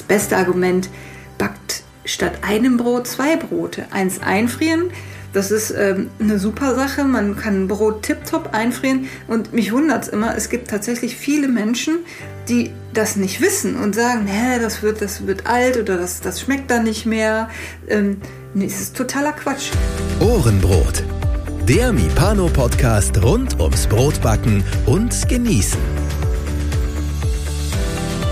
das beste Argument, backt statt einem Brot zwei Brote. Eins einfrieren, das ist ähm, eine super Sache. Man kann Brot tiptop einfrieren. Und mich wundert es immer, es gibt tatsächlich viele Menschen, die das nicht wissen und sagen, nee, das wird, das wird alt oder das, das schmeckt dann nicht mehr. Ähm, nee, es ist totaler Quatsch. Ohrenbrot. Der Mipano-Podcast rund ums Brotbacken und Genießen.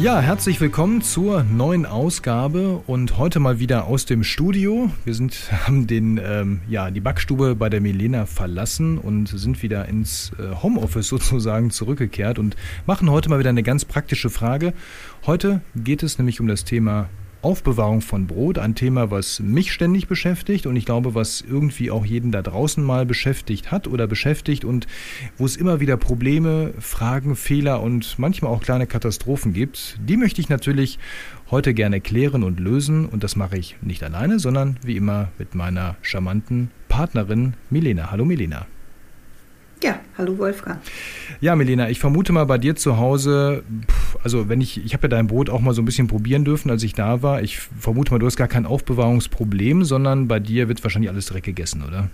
Ja, herzlich willkommen zur neuen Ausgabe und heute mal wieder aus dem Studio. Wir sind, haben den, ähm, ja, die Backstube bei der Milena verlassen und sind wieder ins äh, Homeoffice sozusagen zurückgekehrt und machen heute mal wieder eine ganz praktische Frage. Heute geht es nämlich um das Thema Aufbewahrung von Brot, ein Thema, was mich ständig beschäftigt und ich glaube, was irgendwie auch jeden da draußen mal beschäftigt hat oder beschäftigt und wo es immer wieder Probleme, Fragen, Fehler und manchmal auch kleine Katastrophen gibt. Die möchte ich natürlich heute gerne klären und lösen und das mache ich nicht alleine, sondern wie immer mit meiner charmanten Partnerin Milena. Hallo Milena. Ja, hallo Wolfgang. Ja, Melina, ich vermute mal bei dir zu Hause, also wenn ich, ich habe ja dein Brot auch mal so ein bisschen probieren dürfen, als ich da war. Ich vermute mal, du hast gar kein Aufbewahrungsproblem, sondern bei dir wird wahrscheinlich alles direkt gegessen, oder?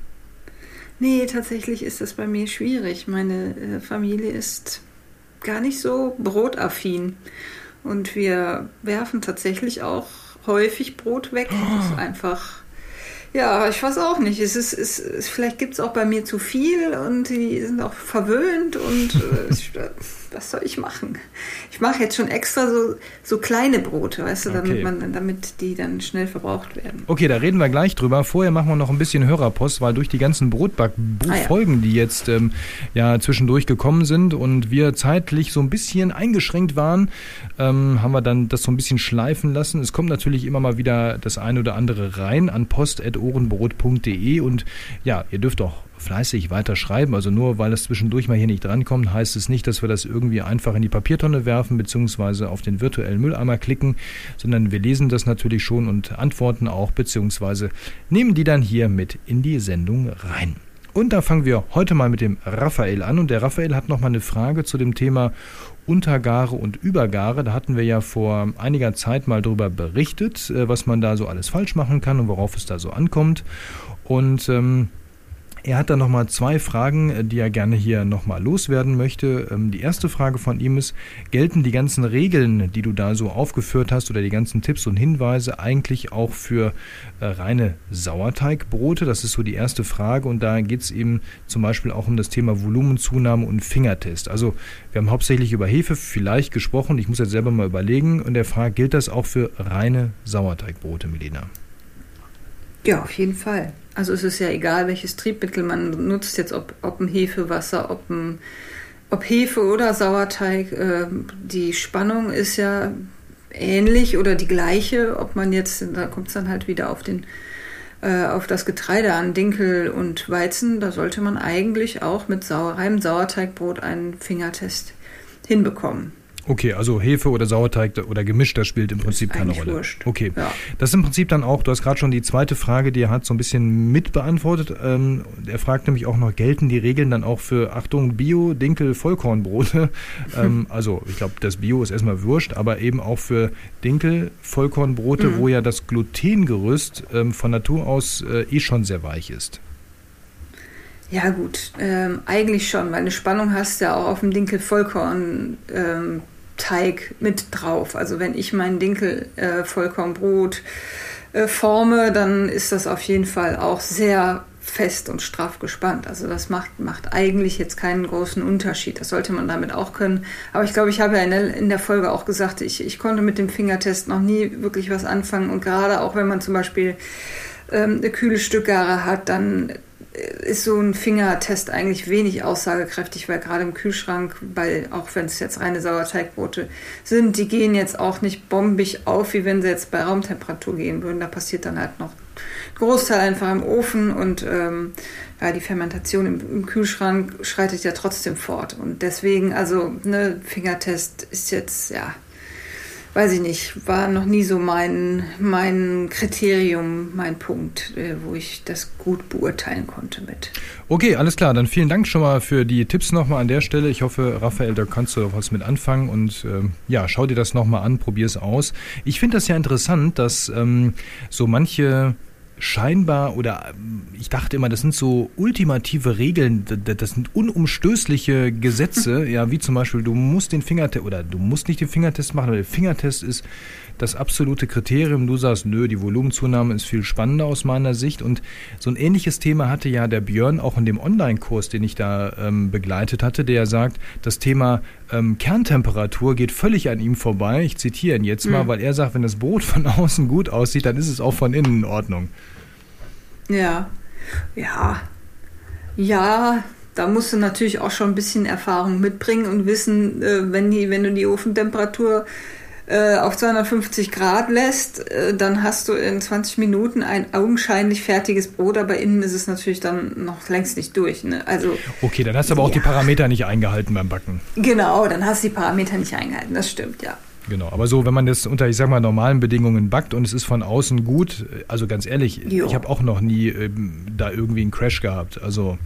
Nee, tatsächlich ist das bei mir schwierig. Meine äh, Familie ist gar nicht so brotaffin. Und wir werfen tatsächlich auch häufig Brot weg. Oh. Das ist einfach ja, ich weiß auch nicht. Es ist, es ist, vielleicht gibt es auch bei mir zu viel und die sind auch verwöhnt und äh, was soll ich machen? Ich mache jetzt schon extra so, so kleine Brote, weißt du, damit, okay. man, damit die dann schnell verbraucht werden. Okay, da reden wir gleich drüber. Vorher machen wir noch ein bisschen Hörerpost, weil durch die ganzen Brotbackbuchfolgen, ah, ja. die jetzt ähm, ja zwischendurch gekommen sind und wir zeitlich so ein bisschen eingeschränkt waren, ähm, haben wir dann das so ein bisschen schleifen lassen. Es kommt natürlich immer mal wieder das eine oder andere rein an post.ohrenbrot.de und ja, ihr dürft auch fleißig weiter schreiben. Also nur weil es zwischendurch mal hier nicht drankommt, heißt es nicht, dass wir das irgendwie einfach in die Papiertonne werfen bzw. auf den virtuellen Mülleimer klicken, sondern wir lesen das natürlich schon und antworten auch bzw. nehmen die dann hier mit in die Sendung rein. Und da fangen wir heute mal mit dem Raphael an. Und der Raphael hat noch mal eine Frage zu dem Thema Untergare und Übergare. Da hatten wir ja vor einiger Zeit mal darüber berichtet, äh, was man da so alles falsch machen kann und worauf es da so ankommt. Und ähm, er hat dann nochmal zwei Fragen, äh, die er gerne hier nochmal loswerden möchte. Ähm, die erste Frage von ihm ist, gelten die ganzen Regeln, die du da so aufgeführt hast oder die ganzen Tipps und Hinweise eigentlich auch für äh, reine Sauerteigbrote? Das ist so die erste Frage und da geht es eben zum Beispiel auch um das Thema Volumenzunahme und Fingertest. Also wir haben hauptsächlich über Hefe vielleicht gesprochen, ich muss jetzt selber mal überlegen und der Frage, gilt das auch für reine Sauerteigbrote, Milena? Ja, auf jeden Fall. Also es ist ja egal, welches Triebmittel man nutzt, jetzt ob, ob ein Hefewasser, ob, ein, ob Hefe oder Sauerteig. Äh, die Spannung ist ja ähnlich oder die gleiche, ob man jetzt, da kommt es dann halt wieder auf den äh, auf das Getreide an, Dinkel und Weizen, da sollte man eigentlich auch mit Sauer, reinem Sauerteigbrot einen Fingertest hinbekommen. Okay, also Hefe oder Sauerteig oder gemischt, das spielt im Prinzip keine Rolle. Wurscht. Okay, ja. das ist im Prinzip dann auch, du hast gerade schon die zweite Frage, die er hat, so ein bisschen mitbeantwortet. Ähm, er fragt nämlich auch noch, gelten die Regeln dann auch für, Achtung, Bio, Dinkel, Vollkornbrote? ähm, also ich glaube, das Bio ist erstmal wurscht, aber eben auch für Dinkel, Vollkornbrote, mhm. wo ja das Glutengerüst ähm, von Natur aus äh, eh schon sehr weich ist. Ja gut, ähm, eigentlich schon, weil eine Spannung hast du ja auch auf dem Dinkel Vollkorn ähm, Teig mit drauf. Also wenn ich meinen Dinkel äh, Vollkornbrot äh, forme, dann ist das auf jeden Fall auch sehr fest und straff gespannt. Also das macht, macht eigentlich jetzt keinen großen Unterschied. Das sollte man damit auch können. Aber ich glaube, ich habe ja in der, in der Folge auch gesagt, ich, ich konnte mit dem Fingertest noch nie wirklich was anfangen. Und gerade auch wenn man zum Beispiel ähm, eine kühle Stückgare hat, dann ist so ein Fingertest eigentlich wenig aussagekräftig, weil gerade im Kühlschrank, weil auch wenn es jetzt reine Sauerteigbrote sind, die gehen jetzt auch nicht bombig auf, wie wenn sie jetzt bei Raumtemperatur gehen würden. Da passiert dann halt noch ein Großteil einfach im Ofen und ähm, ja, die Fermentation im, im, Kühlschrank schreitet ja trotzdem fort. Und deswegen, also ne, Fingertest ist jetzt, ja, weiß ich nicht, war noch nie so mein, mein Kriterium, mein Punkt, äh, wo ich das gut beurteilen konnte mit. Okay, alles klar. Dann vielen Dank schon mal für die Tipps nochmal an der Stelle. Ich hoffe, Raphael, da kannst du was mit anfangen und ähm, ja, schau dir das nochmal an, probier es aus. Ich finde das ja interessant, dass ähm, so manche scheinbar oder ich dachte immer, das sind so ultimative Regeln, das sind unumstößliche Gesetze, ja, wie zum Beispiel, du musst den Fingertest oder du musst nicht den Fingertest machen, weil der Fingertest ist das absolute Kriterium. Du sagst, nö, die Volumenzunahme ist viel spannender aus meiner Sicht. Und so ein ähnliches Thema hatte ja der Björn auch in dem Online-Kurs, den ich da ähm, begleitet hatte, der sagt, das Thema ähm, Kerntemperatur geht völlig an ihm vorbei. Ich zitiere ihn jetzt mhm. mal, weil er sagt, wenn das Brot von außen gut aussieht, dann ist es auch von innen in Ordnung. Ja, ja, ja, da musst du natürlich auch schon ein bisschen Erfahrung mitbringen und wissen, äh, wenn, die, wenn du die Ofentemperatur äh, auf 250 Grad lässt, äh, dann hast du in 20 Minuten ein augenscheinlich fertiges Brot, aber innen ist es natürlich dann noch längst nicht durch. Ne? Also, okay, dann hast du aber auch ja. die Parameter nicht eingehalten beim Backen. Genau, dann hast du die Parameter nicht eingehalten, das stimmt, ja. Genau, aber so, wenn man das unter, ich sag mal, normalen Bedingungen backt und es ist von außen gut, also ganz ehrlich, jo. ich habe auch noch nie ähm, da irgendwie einen Crash gehabt. Also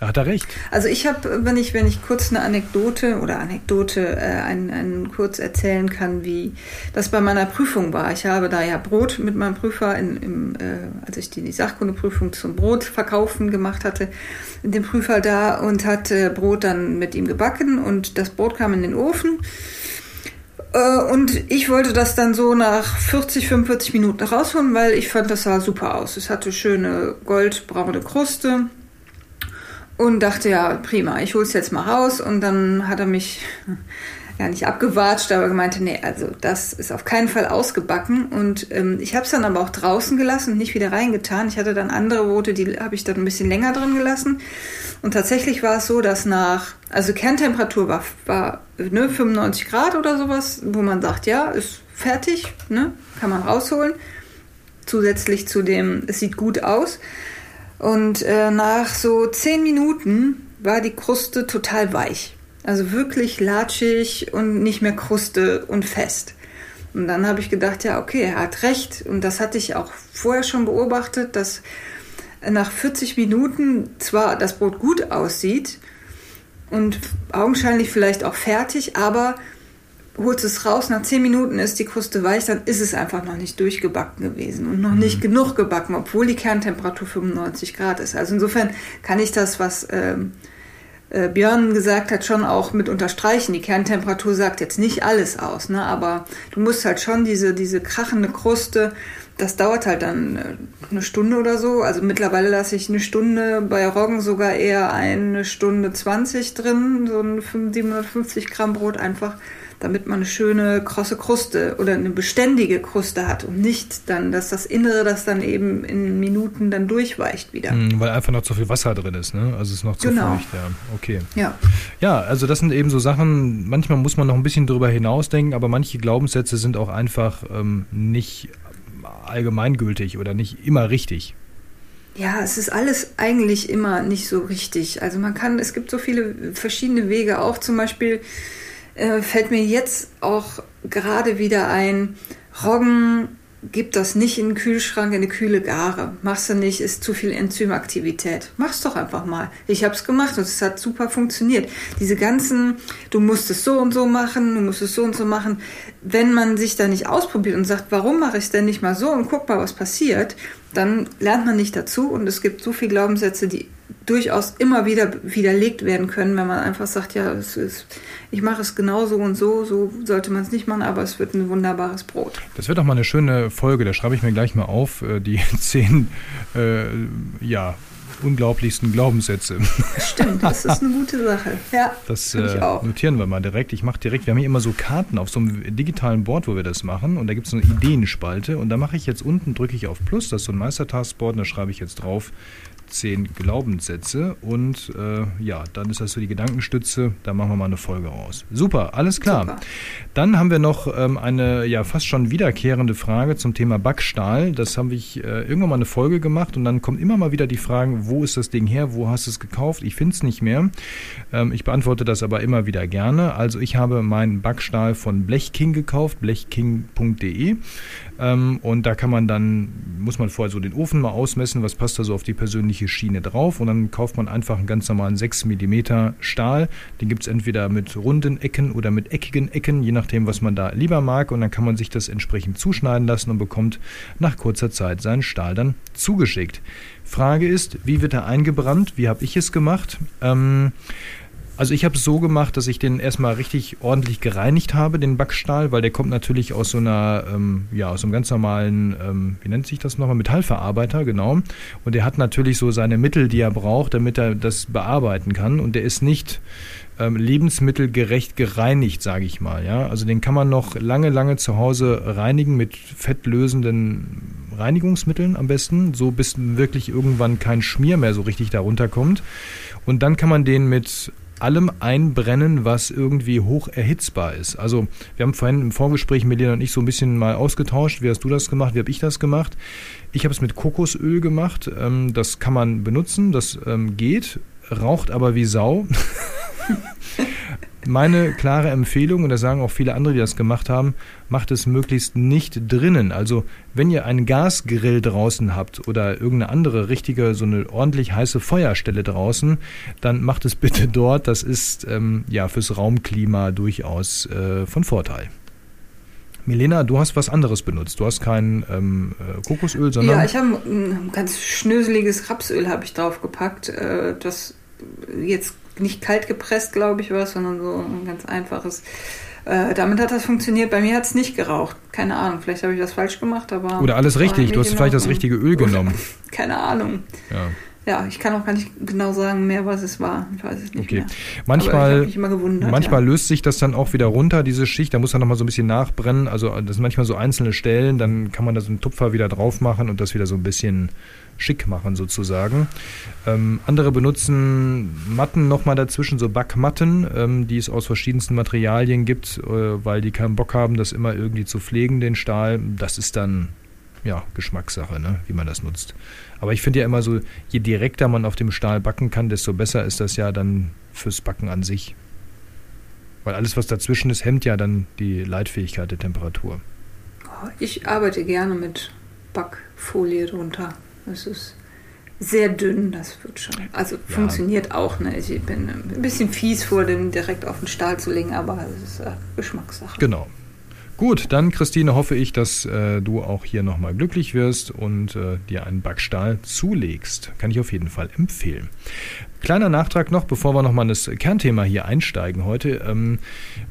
da hat er recht. Also ich habe, wenn ich, wenn ich kurz eine Anekdote oder Anekdote äh, einen, einen kurz erzählen kann, wie das bei meiner Prüfung war. Ich habe da ja Brot mit meinem Prüfer, in, im, äh, als ich die, die Sachkundeprüfung zum Brotverkaufen gemacht hatte, dem Prüfer da und hatte Brot dann mit ihm gebacken und das Brot kam in den Ofen. Äh, und ich wollte das dann so nach 40, 45 Minuten rausholen, weil ich fand, das sah super aus. Es hatte schöne goldbraune Kruste und dachte, ja, prima, ich hole es jetzt mal raus. Und dann hat er mich ja nicht abgewatscht, aber gemeint, nee, also das ist auf keinen Fall ausgebacken. Und ähm, ich habe es dann aber auch draußen gelassen und nicht wieder reingetan. Ich hatte dann andere Brote, die habe ich dann ein bisschen länger drin gelassen. Und tatsächlich war es so, dass nach, also Kerntemperatur war, war ne, 95 Grad oder sowas, wo man sagt, ja, ist fertig, ne, kann man rausholen. Zusätzlich zu dem, es sieht gut aus. Und äh, nach so 10 Minuten war die Kruste total weich. Also wirklich latschig und nicht mehr Kruste und fest. Und dann habe ich gedacht, ja, okay, er hat recht. Und das hatte ich auch vorher schon beobachtet, dass nach 40 Minuten zwar das Brot gut aussieht und augenscheinlich vielleicht auch fertig, aber holst es raus, nach 10 Minuten ist die Kruste weich, dann ist es einfach noch nicht durchgebacken gewesen und noch mhm. nicht genug gebacken, obwohl die Kerntemperatur 95 Grad ist. Also insofern kann ich das, was ähm, äh, Björn gesagt hat, schon auch mit unterstreichen. Die Kerntemperatur sagt jetzt nicht alles aus, ne? aber du musst halt schon diese, diese krachende Kruste das dauert halt dann äh, eine Stunde oder so. Also mittlerweile lasse ich eine Stunde bei Roggen sogar eher eine Stunde 20 drin, so ein 750 Gramm Brot einfach, damit man eine schöne krosse Kruste oder eine beständige Kruste hat und nicht dann, dass das Innere das dann eben in Minuten dann durchweicht wieder. Mhm, weil einfach noch zu viel Wasser drin ist, ne? Also es ist noch zu genau. feucht, ja. Okay. Ja. Ja, also das sind eben so Sachen, manchmal muss man noch ein bisschen drüber hinausdenken, aber manche Glaubenssätze sind auch einfach ähm, nicht allgemeingültig oder nicht immer richtig. Ja, es ist alles eigentlich immer nicht so richtig. Also man kann, es gibt so viele verschiedene Wege. Auch zum Beispiel äh, fällt mir jetzt auch gerade wieder ein, Roggen gib das nicht in den Kühlschrank, in eine kühle Gare. Machst du nicht, ist zu viel Enzymaktivität. Mach's doch einfach mal. Ich habe es gemacht und es hat super funktioniert. Diese ganzen, du musst es so und so machen, du musst es so und so machen. Wenn man sich da nicht ausprobiert und sagt, warum mache ich es denn nicht mal so und guck mal, was passiert, dann lernt man nicht dazu und es gibt so viele Glaubenssätze, die durchaus immer wieder widerlegt werden können, wenn man einfach sagt, ja, es ist, ich mache es genau so und so, so sollte man es nicht machen, aber es wird ein wunderbares Brot. Das wird auch mal eine schöne Folge, da schreibe ich mir gleich mal auf, äh, die zehn, äh, ja, unglaublichsten Glaubenssätze. Stimmt, das ist eine gute Sache. Ja, das äh, notieren wir mal direkt. Ich mache direkt, wir haben hier immer so Karten auf so einem digitalen Board, wo wir das machen und da gibt es eine Ideenspalte und da mache ich jetzt unten, drücke ich auf Plus, das ist so ein Meistertaskboard und da schreibe ich jetzt drauf zehn Glaubenssätze. Und äh, ja, dann ist das so die Gedankenstütze. Da machen wir mal eine Folge raus. Super, alles klar. Super. Dann haben wir noch ähm, eine ja fast schon wiederkehrende Frage zum Thema Backstahl. Das habe ich äh, irgendwann mal eine Folge gemacht und dann kommen immer mal wieder die Fragen, wo ist das Ding her, wo hast du es gekauft? Ich finde es nicht mehr. Ähm, ich beantworte das aber immer wieder gerne. Also ich habe meinen Backstahl von Blechking gekauft, blechking.de. Ähm, und da kann man dann, muss man vorher so den Ofen mal ausmessen, was passt da so auf die persönliche Schiene drauf. Und dann kauft man einfach einen ganz normalen 6 mm Stahl. Den gibt es entweder mit runden Ecken oder mit eckigen Ecken, je nachdem, was man da lieber mag. Und dann kann man sich das entsprechend zuschneiden lassen und bekommt nach kurzer Zeit seinen Stahl dann zugeschickt. Frage ist, wie wird er eingebrannt? Wie habe ich es gemacht? Ähm, also ich habe es so gemacht, dass ich den erstmal richtig ordentlich gereinigt habe, den Backstahl, weil der kommt natürlich aus so einer, ähm, ja, aus einem ganz normalen, ähm, wie nennt sich das nochmal, Metallverarbeiter, genau. Und der hat natürlich so seine Mittel, die er braucht, damit er das bearbeiten kann. Und der ist nicht ähm, lebensmittelgerecht gereinigt, sage ich mal. Ja? Also den kann man noch lange, lange zu Hause reinigen mit fettlösenden Reinigungsmitteln am besten, so bis wirklich irgendwann kein Schmier mehr so richtig darunter kommt. Und dann kann man den mit allem einbrennen, was irgendwie hoch erhitzbar ist. Also wir haben vorhin im Vorgespräch Melina und ich so ein bisschen mal ausgetauscht. Wie hast du das gemacht? Wie habe ich das gemacht? Ich habe es mit Kokosöl gemacht. Ähm, das kann man benutzen, das ähm, geht, raucht aber wie Sau. Meine klare Empfehlung, und das sagen auch viele andere, die das gemacht haben, macht es möglichst nicht drinnen. Also wenn ihr einen Gasgrill draußen habt oder irgendeine andere richtige, so eine ordentlich heiße Feuerstelle draußen, dann macht es bitte dort. Das ist ähm, ja fürs Raumklima durchaus äh, von Vorteil. Milena, du hast was anderes benutzt. Du hast kein ähm, äh, Kokosöl, sondern. Ja, ich habe ein ganz schnöseliges Rapsöl habe ich draufgepackt. Äh, das jetzt nicht kalt gepresst, glaube ich, war sondern so ein ganz einfaches. Äh, damit hat das funktioniert. Bei mir hat es nicht geraucht. Keine Ahnung, vielleicht habe ich das falsch gemacht, aber. Oder alles richtig. Du hast vielleicht das richtige Öl genommen. Keine Ahnung. Ja. Ja, ich kann auch gar nicht genau sagen mehr, was es war. Ich weiß es nicht okay. mehr. Manchmal, manchmal ja. löst sich das dann auch wieder runter, diese Schicht. Da muss dann nochmal so ein bisschen nachbrennen. Also das sind manchmal so einzelne Stellen. Dann kann man da so einen Tupfer wieder drauf machen und das wieder so ein bisschen schick machen sozusagen. Ähm, andere benutzen Matten nochmal dazwischen, so Backmatten, ähm, die es aus verschiedensten Materialien gibt, äh, weil die keinen Bock haben, das immer irgendwie zu pflegen, den Stahl. Das ist dann ja, Geschmackssache, ne, wie man das nutzt. Aber ich finde ja immer so, je direkter man auf dem Stahl backen kann, desto besser ist das ja dann fürs Backen an sich. Weil alles, was dazwischen ist, hemmt ja dann die Leitfähigkeit der Temperatur. Ich arbeite gerne mit Backfolie drunter. Es ist sehr dünn, das wird schon. Also ja. funktioniert auch. Ne? Ich bin ein bisschen fies vor dem direkt auf den Stahl zu legen, aber es ist äh, Geschmackssache. Genau. Gut, dann Christine hoffe ich, dass äh, du auch hier nochmal glücklich wirst und äh, dir einen Backstahl zulegst. Kann ich auf jeden Fall empfehlen. Kleiner Nachtrag noch, bevor wir nochmal in das Kernthema hier einsteigen heute, ähm,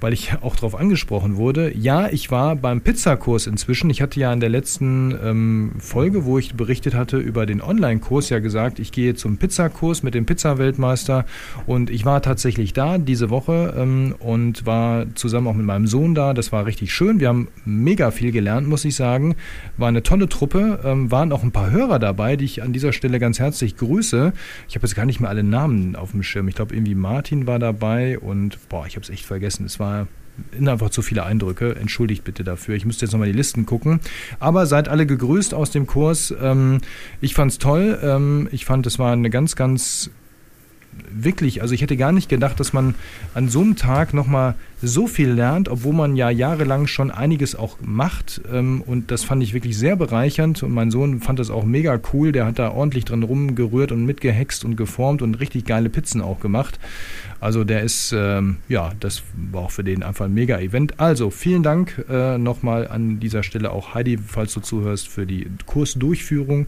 weil ich auch darauf angesprochen wurde. Ja, ich war beim Pizzakurs inzwischen. Ich hatte ja in der letzten ähm, Folge, wo ich berichtet hatte über den Online-Kurs, ja gesagt, ich gehe zum Pizzakurs mit dem Pizza-Weltmeister und ich war tatsächlich da diese Woche ähm, und war zusammen auch mit meinem Sohn da. Das war richtig schön. Wir haben mega viel gelernt, muss ich sagen. War eine tolle Truppe, ähm, waren auch ein paar Hörer dabei, die ich an dieser Stelle ganz herzlich grüße. Ich habe jetzt gar nicht mehr alle Namen Namen auf dem Schirm. Ich glaube, irgendwie Martin war dabei und boah, ich habe es echt vergessen. Es war einfach zu viele Eindrücke. Entschuldigt bitte dafür. Ich müsste jetzt nochmal die Listen gucken. Aber seid alle gegrüßt aus dem Kurs. Ähm, ich fand es toll. Ähm, ich fand, es war eine ganz, ganz wirklich, also ich hätte gar nicht gedacht, dass man an so einem Tag nochmal so viel lernt, obwohl man ja jahrelang schon einiges auch macht. Ähm, und das fand ich wirklich sehr bereichernd. Und mein Sohn fand das auch mega cool. Der hat da ordentlich drin rumgerührt und mitgehext und geformt und richtig geile Pizzen auch gemacht. Also der ist, ähm, ja, das war auch für den einfach ein mega Event. Also vielen Dank äh, nochmal an dieser Stelle auch Heidi, falls du zuhörst, für die Kursdurchführung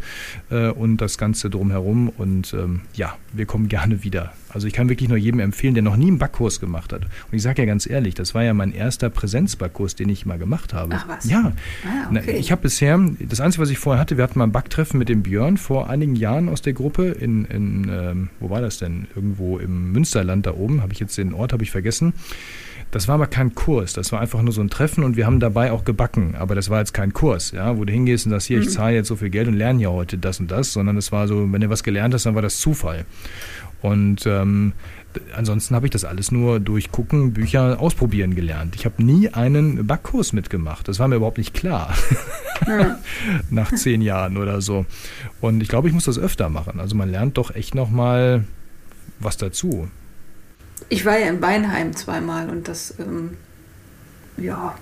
äh, und das Ganze drumherum. Und ähm, ja, wir kommen gerne wieder. Also ich kann wirklich nur jedem empfehlen, der noch nie einen Backkurs gemacht hat. Und ich sage ja ganz ehrlich, das war ja mein erster Präsenzbackkurs, den ich mal gemacht habe. Ach was? Ja. Ah, okay. Ich habe bisher, das Einzige, was ich vorher hatte, wir hatten mal ein Backtreffen mit dem Björn vor einigen Jahren aus der Gruppe in, in ähm, wo war das denn? Irgendwo im Münsterland da oben, habe ich jetzt den Ort, habe ich vergessen. Das war aber kein Kurs, das war einfach nur so ein Treffen und wir haben dabei auch gebacken. Aber das war jetzt kein Kurs, ja, wo du hingehst und sagst, hier, ich mhm. zahle jetzt so viel Geld und lerne ja heute das und das, sondern es war so, wenn du was gelernt hast, dann war das Zufall. Und ähm, ansonsten habe ich das alles nur durch Gucken, Bücher ausprobieren gelernt. Ich habe nie einen Backkurs mitgemacht. Das war mir überhaupt nicht klar. Ja. Nach zehn Jahren oder so. Und ich glaube, ich muss das öfter machen. Also man lernt doch echt nochmal was dazu. Ich war ja in Weinheim zweimal und das, ähm, ja,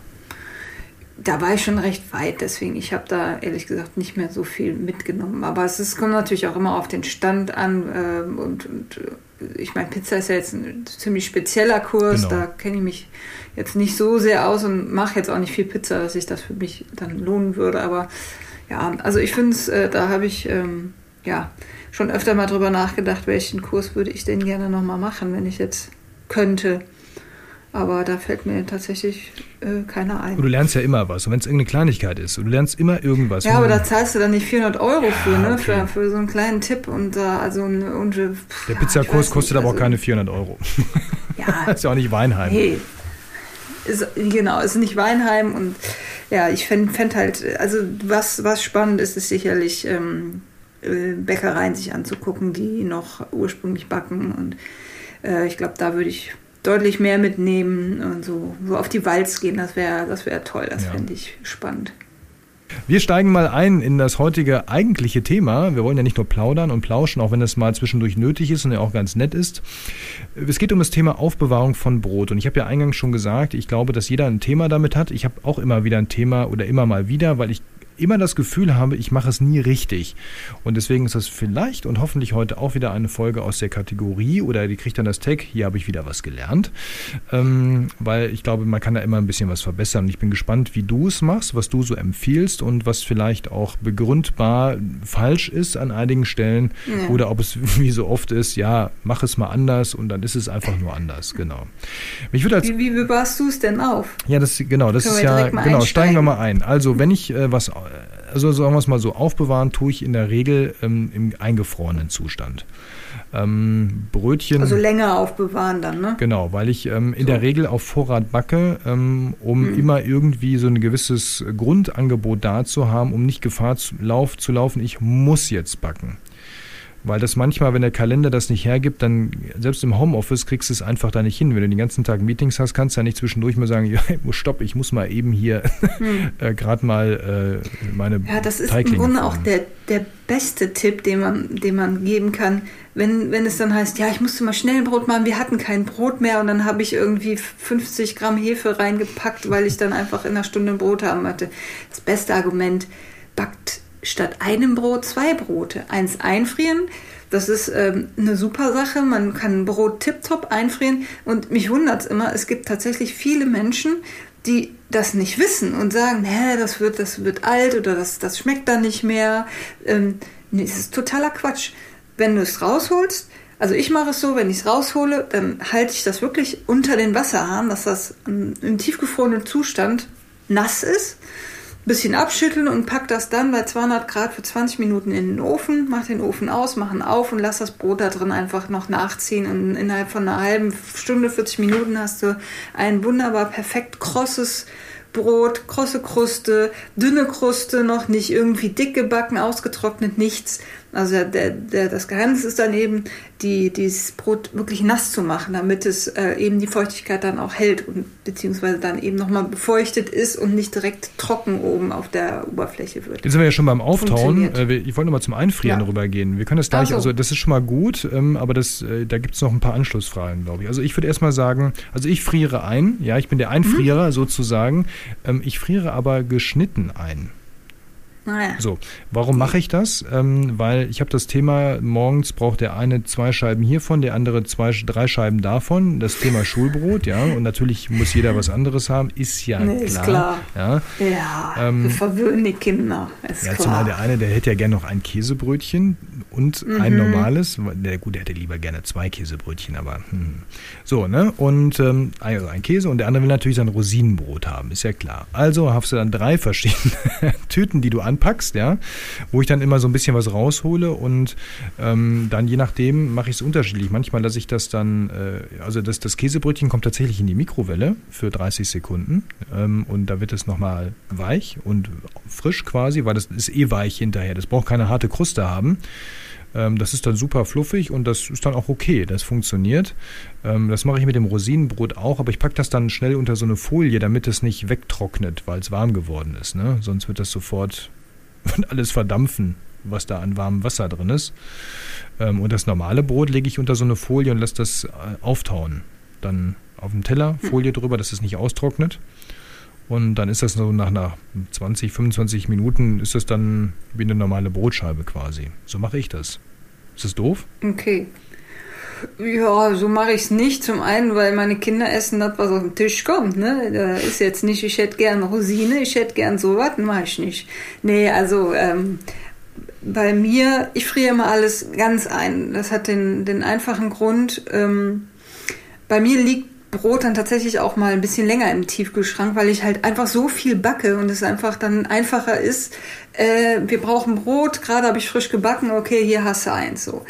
da war ich schon recht weit, deswegen ich habe da ehrlich gesagt nicht mehr so viel mitgenommen. Aber es ist, kommt natürlich auch immer auf den Stand an äh, und, und äh, ich meine, Pizza ist ja jetzt ein ziemlich spezieller Kurs, genau. da kenne ich mich jetzt nicht so sehr aus und mache jetzt auch nicht viel Pizza, dass sich das für mich dann lohnen würde. Aber ja, also ich finde es, äh, da habe ich ähm, ja schon öfter mal drüber nachgedacht, welchen Kurs würde ich denn gerne nochmal machen, wenn ich jetzt könnte. Aber da fällt mir tatsächlich äh, keiner ein. Und du lernst ja immer was. Und wenn es irgendeine Kleinigkeit ist, du lernst immer irgendwas. Ja, aber da zahlst du dann nicht 400 Euro ja, für, ne? Okay. Für, für so einen kleinen Tipp. Und da, uh, also eine, und, Der Pizzakurs kostet aber auch also, keine 400 Euro. Ja. ist ja auch nicht Weinheim. Nee. Ist, genau, ist nicht Weinheim. Und ja, ich fände fänd halt, also was, was spannend ist, ist sicherlich ähm, äh, Bäckereien sich anzugucken, die noch ursprünglich backen. Und äh, ich glaube, da würde ich deutlich mehr mitnehmen und so, so auf die Walz gehen, das wäre das wär toll, das ja. fände ich spannend. Wir steigen mal ein in das heutige eigentliche Thema. Wir wollen ja nicht nur plaudern und plauschen, auch wenn das mal zwischendurch nötig ist und ja auch ganz nett ist. Es geht um das Thema Aufbewahrung von Brot. Und ich habe ja eingangs schon gesagt, ich glaube, dass jeder ein Thema damit hat. Ich habe auch immer wieder ein Thema oder immer mal wieder, weil ich immer das Gefühl habe, ich mache es nie richtig. Und deswegen ist das vielleicht und hoffentlich heute auch wieder eine Folge aus der Kategorie oder die kriegt dann das Tag, hier habe ich wieder was gelernt. Ähm, weil ich glaube, man kann da immer ein bisschen was verbessern. Und ich bin gespannt, wie du es machst, was du so empfiehlst und was vielleicht auch begründbar falsch ist an einigen Stellen ja. oder ob es wie so oft ist, ja, mach es mal anders und dann ist es einfach nur anders, genau. Mich würde als, wie, wie bewahrst du es denn auf? Ja, das genau, das ist ja genau, steigen wir mal ein. Also, wenn ich äh, was also sagen wir es mal so, aufbewahren tue ich in der Regel ähm, im eingefrorenen Zustand. Ähm, Brötchen. Also länger aufbewahren dann, ne? Genau, weil ich ähm, in so. der Regel auf Vorrat backe, ähm, um mhm. immer irgendwie so ein gewisses Grundangebot da zu haben, um nicht Gefahr zu, lauf, zu laufen, ich muss jetzt backen. Weil das manchmal, wenn der Kalender das nicht hergibt, dann selbst im Homeoffice kriegst du es einfach da nicht hin. Wenn du den ganzen Tag Meetings hast, kannst du ja nicht zwischendurch mal sagen, ja, stopp, ich muss mal eben hier hm. äh, gerade mal äh, meine Ja, das ist Teiglinge im Grunde fahren. auch der, der beste Tipp, den man, den man geben kann. Wenn, wenn es dann heißt, ja, ich musste mal schnell ein Brot machen, wir hatten kein Brot mehr und dann habe ich irgendwie 50 Gramm Hefe reingepackt, weil ich dann einfach in einer Stunde ein Brot haben hatte. Das beste Argument, backt statt einem Brot zwei Brote. Eins einfrieren, das ist ähm, eine super Sache. Man kann ein Brot tiptop einfrieren. Und mich wundert es immer, es gibt tatsächlich viele Menschen, die das nicht wissen und sagen, nee, das wird, das wird alt oder das, das schmeckt dann nicht mehr. Ähm, nee, das ist totaler Quatsch. Wenn du es rausholst, also ich mache es so, wenn ich es raushole, dann halte ich das wirklich unter den Wasserhahn, dass das im tiefgefrorenen Zustand nass ist bisschen abschütteln und pack das dann bei 200 Grad für 20 Minuten in den Ofen, mach den Ofen aus, mach ihn auf und lass das Brot da drin einfach noch nachziehen und innerhalb von einer halben Stunde, 40 Minuten hast du ein wunderbar perfekt krosses Brot, krosse Kruste, dünne Kruste, noch nicht irgendwie dick gebacken, ausgetrocknet, nichts. Also der, der, das Geheimnis ist dann eben, die, dieses Brot wirklich nass zu machen, damit es äh, eben die Feuchtigkeit dann auch hält und beziehungsweise dann eben nochmal befeuchtet ist und nicht direkt trocken oben auf der Oberfläche wird. Jetzt sind wir ja schon beim Auftauen. Äh, ich wollte nochmal zum Einfrieren ja. rübergehen. Wir können das gleich, so. also das ist schon mal gut, ähm, aber das, äh, da gibt es noch ein paar Anschlussfragen, glaube ich. Also ich würde erstmal sagen, also ich friere ein, ja, ich bin der Einfrierer mhm. sozusagen. Ähm, ich friere aber geschnitten ein. Naja. So, warum mache ich das? Ähm, weil ich habe das Thema, morgens braucht der eine zwei Scheiben hiervon, der andere zwei, drei Scheiben davon. Das Thema Schulbrot, ja. Und natürlich muss jeder was anderes haben, ist ja nee, klar. Ist klar. Ja, ja ähm, wir verwöhnen die Kinder. Ist ja, klar. zumal der eine, der hätte ja gerne noch ein Käsebrötchen und mhm. ein normales. Der, gut, der hätte lieber gerne zwei Käsebrötchen, aber hm. so, ne? Und ähm, also ein Käse und der andere will natürlich sein Rosinenbrot haben, ist ja klar. Also hast du dann drei verschiedene Tüten, die du anpackst, ja, wo ich dann immer so ein bisschen was raushole und ähm, dann je nachdem mache ich es unterschiedlich. Manchmal lasse ich das dann, äh, also das, das Käsebrötchen kommt tatsächlich in die Mikrowelle für 30 Sekunden ähm, und da wird es nochmal weich und frisch quasi, weil das ist eh weich hinterher. Das braucht keine harte Kruste haben. Ähm, das ist dann super fluffig und das ist dann auch okay. Das funktioniert. Ähm, das mache ich mit dem Rosinenbrot auch, aber ich packe das dann schnell unter so eine Folie, damit es nicht wegtrocknet, weil es warm geworden ist. Ne? Sonst wird das sofort alles verdampfen, was da an warmem Wasser drin ist. Ähm, und das normale Brot lege ich unter so eine Folie und lasse das äh, auftauen. Dann auf dem Teller, hm. Folie drüber, dass es nicht austrocknet. Und dann ist das so nach, nach 20, 25 Minuten ist das dann wie eine normale Brotscheibe quasi. So mache ich das. Ist das doof? Okay. Ja, so mache ich es nicht. Zum einen, weil meine Kinder essen das, was auf den Tisch kommt. Ne? Da ist jetzt nicht, ich hätte gern Rosine, ich hätte gern sowas, mache ich nicht. Nee, also ähm, bei mir, ich friere immer alles ganz ein. Das hat den, den einfachen Grund, ähm, bei mir liegt Brot dann tatsächlich auch mal ein bisschen länger im Tiefkühlschrank, weil ich halt einfach so viel backe und es einfach dann einfacher ist. Äh, wir brauchen Brot, gerade habe ich frisch gebacken, okay, hier hast du eins so.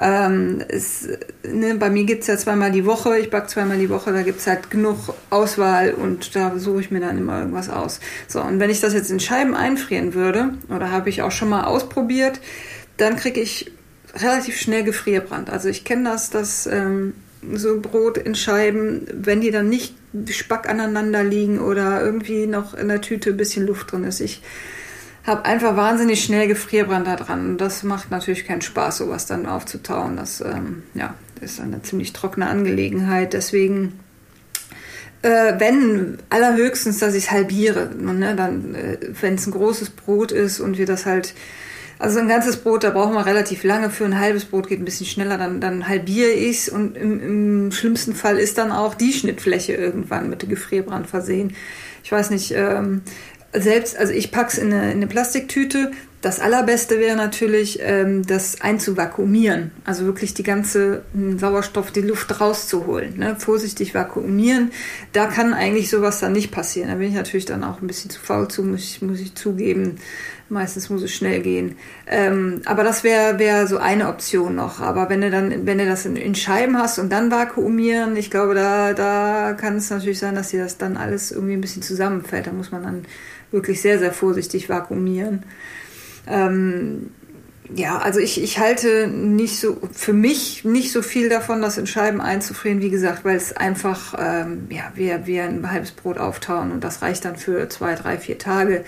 Ähm, es, ne, bei mir gibt's ja zweimal die Woche, ich backe zweimal die Woche, da gibt's halt genug Auswahl und da suche ich mir dann immer irgendwas aus. So, und wenn ich das jetzt in Scheiben einfrieren würde, oder habe ich auch schon mal ausprobiert, dann kriege ich relativ schnell Gefrierbrand. Also ich kenne das, dass ähm, so Brot in Scheiben, wenn die dann nicht Spack aneinander liegen oder irgendwie noch in der Tüte ein bisschen Luft drin ist. Ich habe einfach wahnsinnig schnell Gefrierbrand da dran. Und das macht natürlich keinen Spaß, sowas dann aufzutauen. Das ähm, ja, ist eine ziemlich trockene Angelegenheit. Deswegen, äh, wenn allerhöchstens, dass ich es halbiere. Ne? Dann, äh, wenn es ein großes Brot ist und wir das halt also ein ganzes Brot, da brauchen wir relativ lange für. Ein halbes Brot geht ein bisschen schneller, dann, dann halbiere ich es und im, im schlimmsten Fall ist dann auch die Schnittfläche irgendwann mit Gefrierbrand versehen. Ich weiß nicht, ähm, selbst, also ich pack's in eine, in eine Plastiktüte. Das allerbeste wäre natürlich, ähm, das einzuvakuumieren. Also wirklich die ganze Sauerstoff, die Luft rauszuholen. Ne? Vorsichtig vakuumieren. Da kann eigentlich sowas dann nicht passieren. Da bin ich natürlich dann auch ein bisschen zu faul zu, muss ich, muss ich zugeben. Meistens muss es schnell gehen. Ähm, aber das wäre wär so eine Option noch. Aber wenn du dann, wenn du das in, in, Scheiben hast und dann vakuumieren, ich glaube, da, da kann es natürlich sein, dass dir das dann alles irgendwie ein bisschen zusammenfällt. Da muss man dann wirklich sehr, sehr vorsichtig vakuumieren. Ähm, ja, also ich, ich halte nicht so, für mich nicht so viel davon, das in Scheiben einzufrieren, wie gesagt, weil es einfach, ähm, ja, wie, wie ein halbes Brot auftauen und das reicht dann für zwei, drei, vier Tage.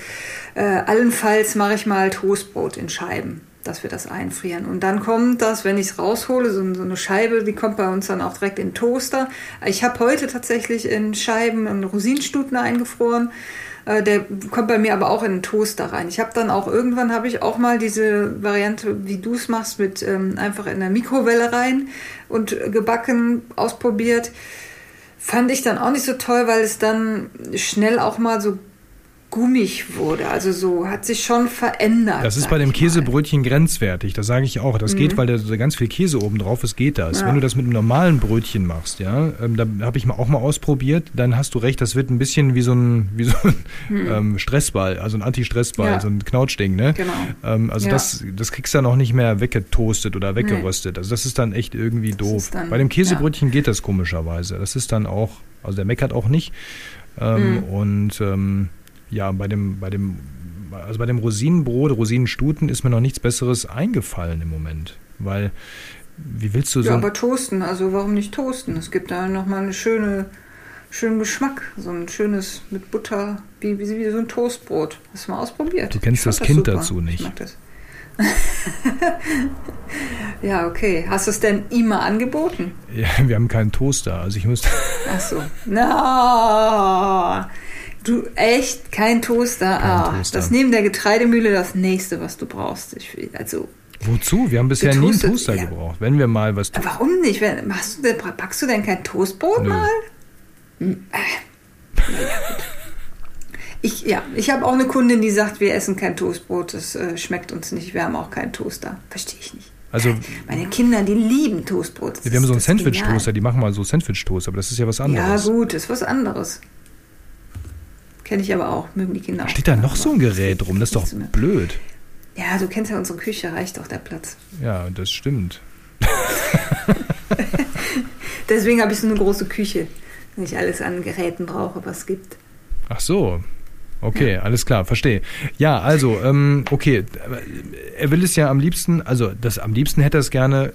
Äh, allenfalls mache ich mal Toastbrot in Scheiben, dass wir das einfrieren. Und dann kommt das, wenn ich es raushole, so, so, eine Scheibe, die kommt bei uns dann auch direkt in den Toaster. Ich habe heute tatsächlich in Scheiben einen Rosinenstuten eingefroren. Äh, der kommt bei mir aber auch in den Toaster rein. Ich habe dann auch irgendwann habe ich auch mal diese Variante, wie du es machst, mit ähm, einfach in der Mikrowelle rein und gebacken, ausprobiert. Fand ich dann auch nicht so toll, weil es dann schnell auch mal so gummig wurde. Also so hat sich schon verändert. Das ist bei dem Käsebrötchen grenzwertig. Das sage ich auch. Das mhm. geht, weil da ganz viel Käse oben drauf ist, geht das. Ja. Wenn du das mit einem normalen Brötchen machst, ja, ähm, da habe ich mal auch mal ausprobiert, dann hast du recht, das wird ein bisschen wie so ein, wie so ein mhm. ähm, Stressball, also ein Anti-Stressball, ja. so ein Knautschding, ne? Genau. Ähm, also ja. das, das kriegst du dann auch nicht mehr weggetoastet oder weggeröstet. Nee. Also das ist dann echt irgendwie doof. Dann, bei dem Käsebrötchen geht das komischerweise. Das ist dann auch, also der meckert auch nicht. Mhm. Und ähm, ja, bei dem, bei dem, also bei dem Rosinenbrot, Rosinenstuten ist mir noch nichts Besseres eingefallen im Moment. Weil, wie willst du so. Ja, aber toasten, also warum nicht toasten? Es gibt da nochmal eine schöne, schönen Geschmack. So ein schönes mit Butter, wie, wie, wie so ein Toastbrot. Hast du mal ausprobiert? Du kennst das Kind super. dazu nicht. Ich mag das. ja, okay. Hast du es denn ihm mal angeboten? Ja, wir haben keinen Toaster. Also ich müsste. Ach so. No. Du echt kein Toaster. Kein ah, Toaster. Das neben der Getreidemühle das nächste, was du brauchst. Ich, also Wozu? Wir haben bisher nie einen Toaster ja. gebraucht, wenn wir mal was tun. Warum nicht? Machst du denn, backst du denn kein Toastbrot Nö. mal? Hm, äh. Ich, ja, ich habe auch eine Kundin, die sagt, wir essen kein Toastbrot, das äh, schmeckt uns nicht, wir haben auch keinen Toaster. Verstehe ich nicht. Also, Meine Kinder, die lieben Toastbrot. wir haben so einen Sandwich-Toaster, die machen mal so Sandwich-Toast, aber das ist ja was anderes. Ja, gut, ist was anderes. Kenne ich aber auch, mögen die Kinder auch. Steht da noch so ein Gerät rum? Das ist doch blöd. Ja, du kennst ja unsere Küche, reicht doch der Platz. Ja, das stimmt. Deswegen habe ich so eine große Küche, wenn ich alles an Geräten brauche, was es gibt. Ach so. Okay, ja. alles klar, verstehe. Ja, also, ähm, okay, er will es ja am liebsten, also das am liebsten hätte er es gerne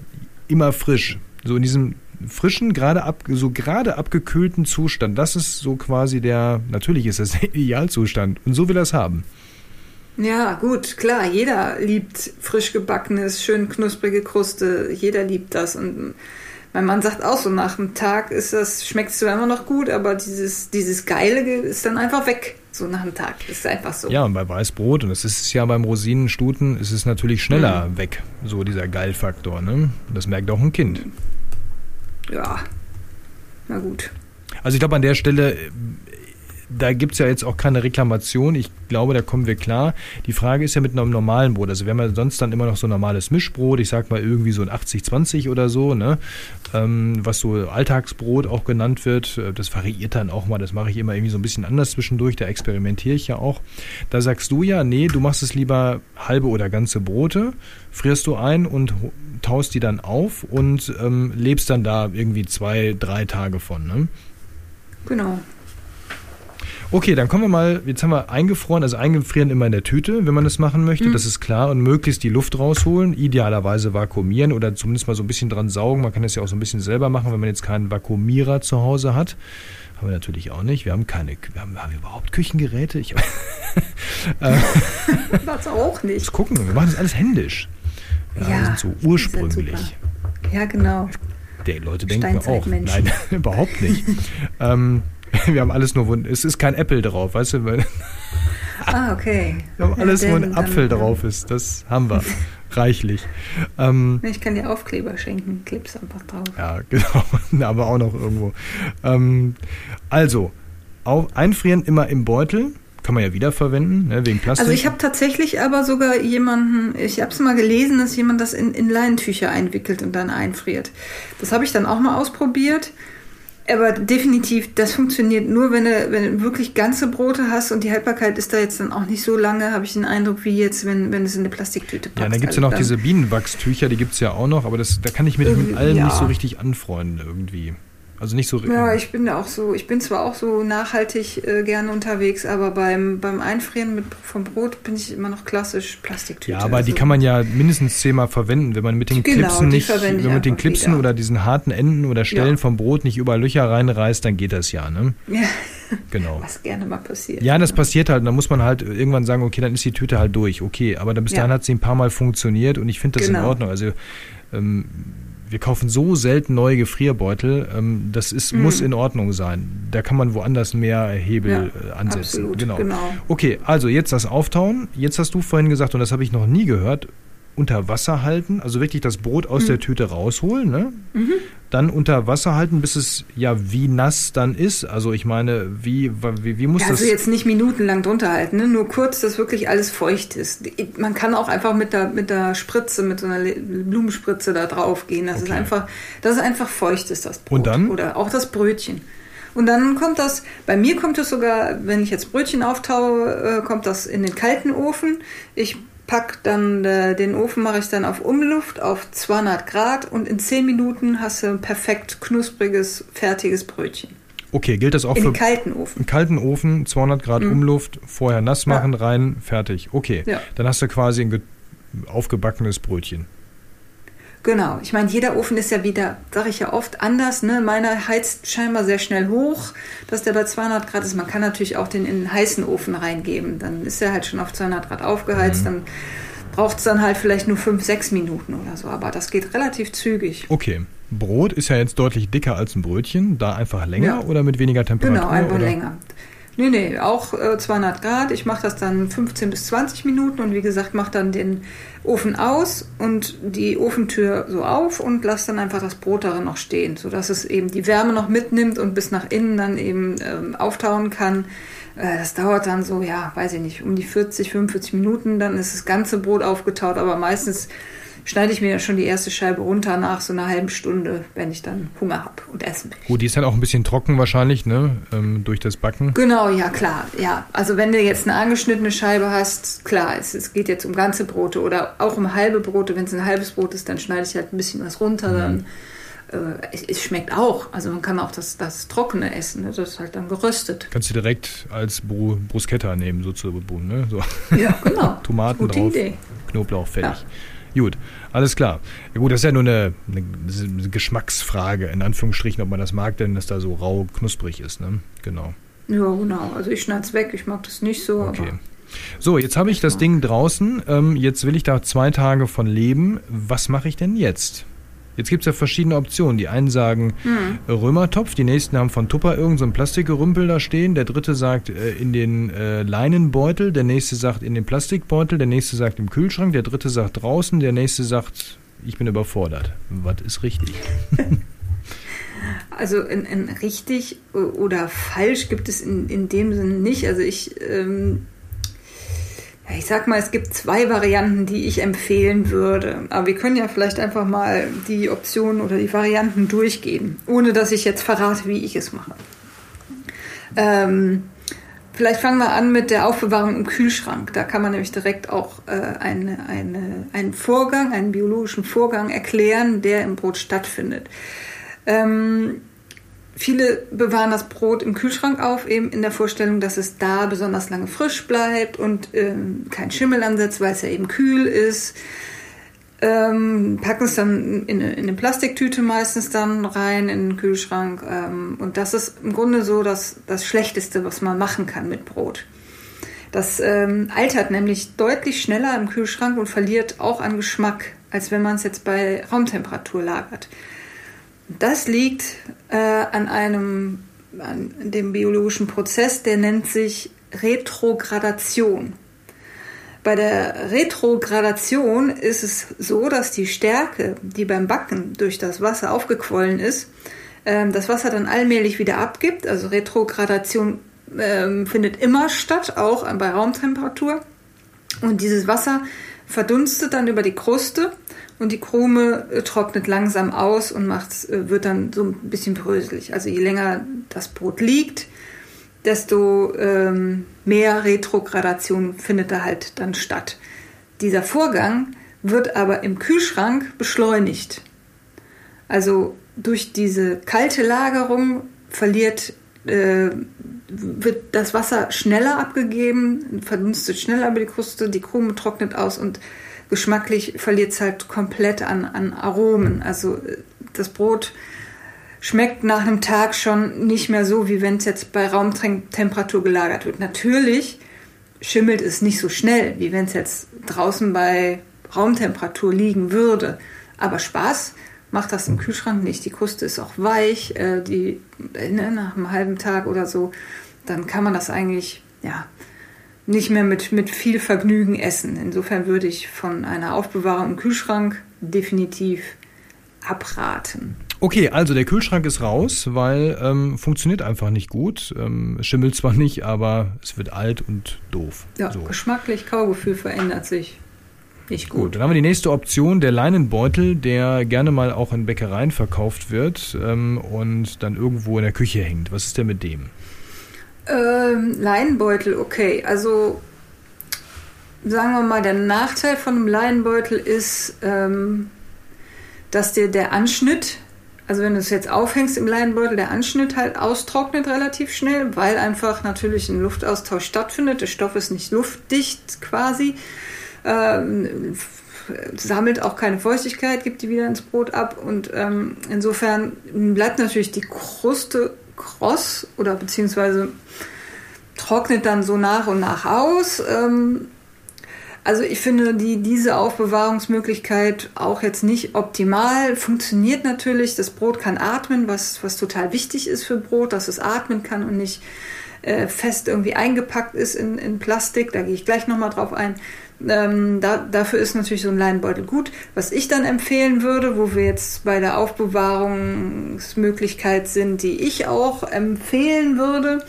immer frisch. So in diesem frischen, gerade ab, so gerade abgekühlten Zustand. Das ist so quasi der, natürlich ist das der Idealzustand. Und so will er es haben. Ja, gut, klar, jeder liebt frisch gebackenes, schön knusprige Kruste, jeder liebt das. Und mein Mann sagt auch so, nach dem Tag ist das, schmeckt es zwar immer noch gut, aber dieses, dieses Geile ist dann einfach weg. So nach dem Tag. Ist einfach so. Ja, und bei Weißbrot, und das ist es ja beim Rosinenstuten, ist es natürlich schneller mhm. weg, so dieser Geilfaktor. Ne? Das merkt auch ein Kind. Ja, na gut. Also ich glaube, an der Stelle da gibt es ja jetzt auch keine Reklamation. Ich glaube, da kommen wir klar. Die Frage ist ja mit einem normalen Brot. Also haben ja sonst dann immer noch so ein normales Mischbrot. Ich sag mal irgendwie so ein 80-20 oder so, ne? Ähm, was so Alltagsbrot auch genannt wird. Äh, das variiert dann auch mal. Das mache ich immer irgendwie so ein bisschen anders zwischendurch. Da experimentiere ich ja auch. Da sagst du ja, nee, du machst es lieber halbe oder ganze Brote, frierst du ein und taust die dann auf und ähm, lebst dann da irgendwie zwei, drei Tage von, ne? Genau. Okay, dann kommen wir mal, jetzt haben wir eingefroren, also eingefrieren immer in der Tüte, wenn man das machen möchte, mhm. das ist klar, und möglichst die Luft rausholen, idealerweise vakuumieren oder zumindest mal so ein bisschen dran saugen. Man kann das ja auch so ein bisschen selber machen, wenn man jetzt keinen Vakuumierer zu Hause hat. Haben wir natürlich auch nicht. Wir haben keine, wir haben, haben wir überhaupt Küchengeräte? Ich, das auch nicht. Das gucken wir, wir machen das alles händisch. Ja, ja wir sind so ursprünglich. Ja, genau. Die Leute denken auch, nein, überhaupt nicht. ähm, Wir haben alles nur, es ist kein Apple drauf, weißt du? Ah, okay. Wir haben alles, ja, wo ein Apfel dann, drauf ist. Das haben wir. Reichlich. Ähm, ich kann dir Aufkleber schenken, Clips einfach drauf. Ja, genau. Aber auch noch irgendwo. Ähm, also, auf, einfrieren immer im Beutel. Kann man ja wiederverwenden, ne, wegen Plastik. Also ich habe tatsächlich aber sogar jemanden, ich habe es mal gelesen, dass jemand das in, in Leinentücher einwickelt und dann einfriert. Das habe ich dann auch mal ausprobiert. Aber definitiv, das funktioniert nur, wenn du, wenn du wirklich ganze Brote hast und die Haltbarkeit ist da jetzt dann auch nicht so lange, habe ich den Eindruck, wie jetzt, wenn, wenn es in eine Plastiktüte passt. Ja, dann gibt es ja noch also diese Bienenwachstücher, die gibt es ja auch noch, aber das, da kann ich mich mit allem ja. nicht so richtig anfreunden irgendwie. Also nicht so. Ja, ich bin da auch so. Ich bin zwar auch so nachhaltig äh, gerne unterwegs, aber beim, beim Einfrieren mit, vom Brot bin ich immer noch klassisch Plastiktüte. Ja, aber also, die kann man ja mindestens zehnmal verwenden, wenn man mit den genau, Clipsen nicht, wenn man mit den Clipsen wieder. oder diesen harten Enden oder Stellen ja. vom Brot nicht überall Löcher reinreißt, dann geht das ja, ne? Ja. Genau. Was gerne mal passiert. Ja, das passiert halt. Und dann muss man halt irgendwann sagen, okay, dann ist die Tüte halt durch. Okay, aber dann bis dahin hat sie ein paar Mal funktioniert und ich finde das genau. in Ordnung. Also ähm, wir kaufen so selten neue Gefrierbeutel, ähm, das ist, mhm. muss in Ordnung sein. Da kann man woanders mehr Hebel ja, äh, ansetzen. Absolut, genau. genau. Okay, also jetzt das Auftauen. Jetzt hast du vorhin gesagt, und das habe ich noch nie gehört, unter Wasser halten, also wirklich das Brot aus mhm. der Tüte rausholen, ne? Mhm. Dann unter Wasser halten, bis es ja wie nass dann ist. Also ich meine, wie, wie, wie muss ja, das... Also jetzt nicht minutenlang drunter halten, ne? nur kurz, dass wirklich alles feucht ist. Man kann auch einfach mit der, mit der Spritze, mit so einer Blumenspritze da drauf gehen. Das okay. ist einfach, dass es einfach feucht ist, das Brot. Und dann? Oder auch das Brötchen. Und dann kommt das, bei mir kommt es sogar, wenn ich jetzt Brötchen auftaue, äh, kommt das in den kalten Ofen. Ich pack dann äh, den Ofen mache ich dann auf Umluft auf 200 Grad und in 10 Minuten hast du ein perfekt knuspriges fertiges Brötchen. Okay, gilt das auch in für den kalten Ofen? Einen kalten Ofen, 200 Grad mhm. Umluft, vorher nass machen, ja. rein, fertig. Okay, ja. dann hast du quasi ein aufgebackenes Brötchen. Genau, ich meine, jeder Ofen ist ja wieder, sage ich ja oft, anders. Ne? Meiner heizt scheinbar sehr schnell hoch, dass der bei 200 Grad ist. Man kann natürlich auch den in den heißen Ofen reingeben. Dann ist er halt schon auf 200 Grad aufgeheizt. Mhm. Dann braucht es dann halt vielleicht nur 5, 6 Minuten oder so. Aber das geht relativ zügig. Okay. Brot ist ja jetzt deutlich dicker als ein Brötchen. Da einfach länger ja. oder mit weniger Temperatur? Genau, einfach oder? länger. Nee, nee, auch äh, 200 Grad. Ich mache das dann 15 bis 20 Minuten und wie gesagt, mache dann den Ofen aus und die Ofentür so auf und lasse dann einfach das Brot darin noch stehen, sodass es eben die Wärme noch mitnimmt und bis nach innen dann eben ähm, auftauen kann. Äh, das dauert dann so, ja, weiß ich nicht, um die 40, 45 Minuten. Dann ist das ganze Brot aufgetaut, aber meistens schneide ich mir schon die erste Scheibe runter nach so einer halben Stunde, wenn ich dann Hunger habe und essen will. Gut, die ist dann auch ein bisschen trocken wahrscheinlich, ne? Ähm, durch das Backen. Genau, ja klar. Ja, also wenn du jetzt eine angeschnittene Scheibe hast, klar, es, es geht jetzt um ganze Brote oder auch um halbe Brote. Wenn es ein halbes Brot ist, dann schneide ich halt ein bisschen was runter. Mhm. Dann äh, es, es, schmeckt auch. Also man kann auch das, das Trockene essen. Ne? Das ist halt dann geröstet. Kannst du direkt als Bru Bruschetta nehmen, sozusagen. Ne? So. Ja, genau. Tomaten Gute drauf, Idee. Knoblauch, fertig. Ja. Gut, alles klar. Ja gut, das ist ja nur eine, eine, Geschmacksfrage, in Anführungsstrichen, ob man das mag, denn dass da so rau knusprig ist, ne? Genau. Ja, genau. Also ich schneide es weg, ich mag das nicht so. Okay. So, jetzt habe ich das Ding draußen. Ähm, jetzt will ich da zwei Tage von leben. Was mache ich denn jetzt? Jetzt gibt es ja verschiedene Optionen. Die einen sagen hm. Römertopf, die nächsten haben von Tupper irgendein so Plastikgerümpel da stehen, der dritte sagt äh, in den äh, Leinenbeutel, der nächste sagt in den Plastikbeutel, der nächste sagt im Kühlschrank, der dritte sagt draußen, der nächste sagt, ich bin überfordert. Was ist richtig? Also in, in richtig oder falsch gibt es in, in dem Sinne nicht. Also ich ähm, ich sag mal, es gibt zwei Varianten, die ich empfehlen würde. Aber wir können ja vielleicht einfach mal die Optionen oder die Varianten durchgehen, ohne dass ich jetzt verrate, wie ich es mache. Ähm, vielleicht fangen wir an mit der Aufbewahrung im Kühlschrank. Da kann man nämlich direkt auch äh, eine, eine, einen Vorgang, einen biologischen Vorgang erklären, der im Brot stattfindet. Ähm, Viele bewahren das Brot im Kühlschrank auf, eben in der Vorstellung, dass es da besonders lange frisch bleibt und ähm, kein Schimmel ansetzt, weil es ja eben kühl ist. Ähm, packen es dann in, in, eine Plastiktüte meistens dann rein in den Kühlschrank. Ähm, und das ist im Grunde so das, das Schlechteste, was man machen kann mit Brot. Das ähm, altert nämlich deutlich schneller im Kühlschrank und verliert auch an Geschmack, als wenn man es jetzt bei Raumtemperatur lagert. Das liegt äh, an einem an dem biologischen Prozess, der nennt sich Retrogradation. Bei der Retrogradation ist es so, dass die Stärke, die beim Backen durch das Wasser aufgequollen ist, äh, das Wasser dann allmählich wieder abgibt. Also Retrogradation äh, findet immer statt, auch bei Raumtemperatur. Und dieses Wasser verdunstet dann über die Kruste und die Krume äh, trocknet langsam aus und macht, äh, wird dann so ein bisschen bröselig. Also je länger das Brot liegt, desto ähm, mehr Retrogradation findet da halt dann statt. Dieser Vorgang wird aber im Kühlschrank beschleunigt. Also durch diese kalte Lagerung verliert, äh, wird das Wasser schneller abgegeben, verdunstet schneller über die Kruste, die Krume trocknet aus und geschmacklich verliert es halt komplett an, an Aromen. Also äh, das Brot schmeckt nach einem Tag schon nicht mehr so, wie wenn es jetzt bei Raumtemperatur gelagert wird. Natürlich schimmelt es nicht so schnell, wie wenn es jetzt draußen bei Raumtemperatur liegen würde. Aber Spaß macht das im Kühlschrank nicht. Die Kruste ist auch weich, äh, die, ne, nach einem halben Tag oder so, dann kann man das eigentlich, ja, nicht mehr mit, mit viel Vergnügen essen. Insofern würde ich von einer Aufbewahrung im Kühlschrank definitiv abraten. Okay, also der Kühlschrank ist raus, weil ähm, funktioniert einfach nicht gut. Ähm, schimmelt zwar nicht, aber es wird alt und doof. Ja, so. geschmacklich, Kaugefühl verändert sich. Nicht gut. gut. Dann haben wir die nächste Option, der Leinenbeutel, der gerne mal auch in Bäckereien verkauft wird ähm, und dann irgendwo in der Küche hängt. Was ist denn mit dem? Ähm, Leinenbeutel, okay. Also sagen wir mal, der Nachteil von einem Leinenbeutel ist, ähm, dass dir der Anschnitt, also wenn du es jetzt aufhängst im Leinenbeutel, der Anschnitt halt austrocknet relativ schnell, weil einfach natürlich ein Luftaustausch stattfindet. Der Stoff ist nicht luftdicht quasi. Ähm, sammelt auch keine Feuchtigkeit, gibt die wieder ins Brot ab und ähm, insofern bleibt natürlich die Kruste kross oder beziehungsweise trocknet dann so nach und nach aus. Ähm, also ich finde die, diese Aufbewahrungsmöglichkeit auch jetzt nicht optimal. Funktioniert natürlich, das Brot kann atmen, was, was total wichtig ist für Brot, dass es atmen kann und nicht äh, fest irgendwie eingepackt ist in, in Plastik. Da gehe ich gleich nochmal drauf ein. Ähm, da, dafür ist natürlich so ein Leinenbeutel gut. Was ich dann empfehlen würde, wo wir jetzt bei der Aufbewahrungsmöglichkeit sind, die ich auch empfehlen würde,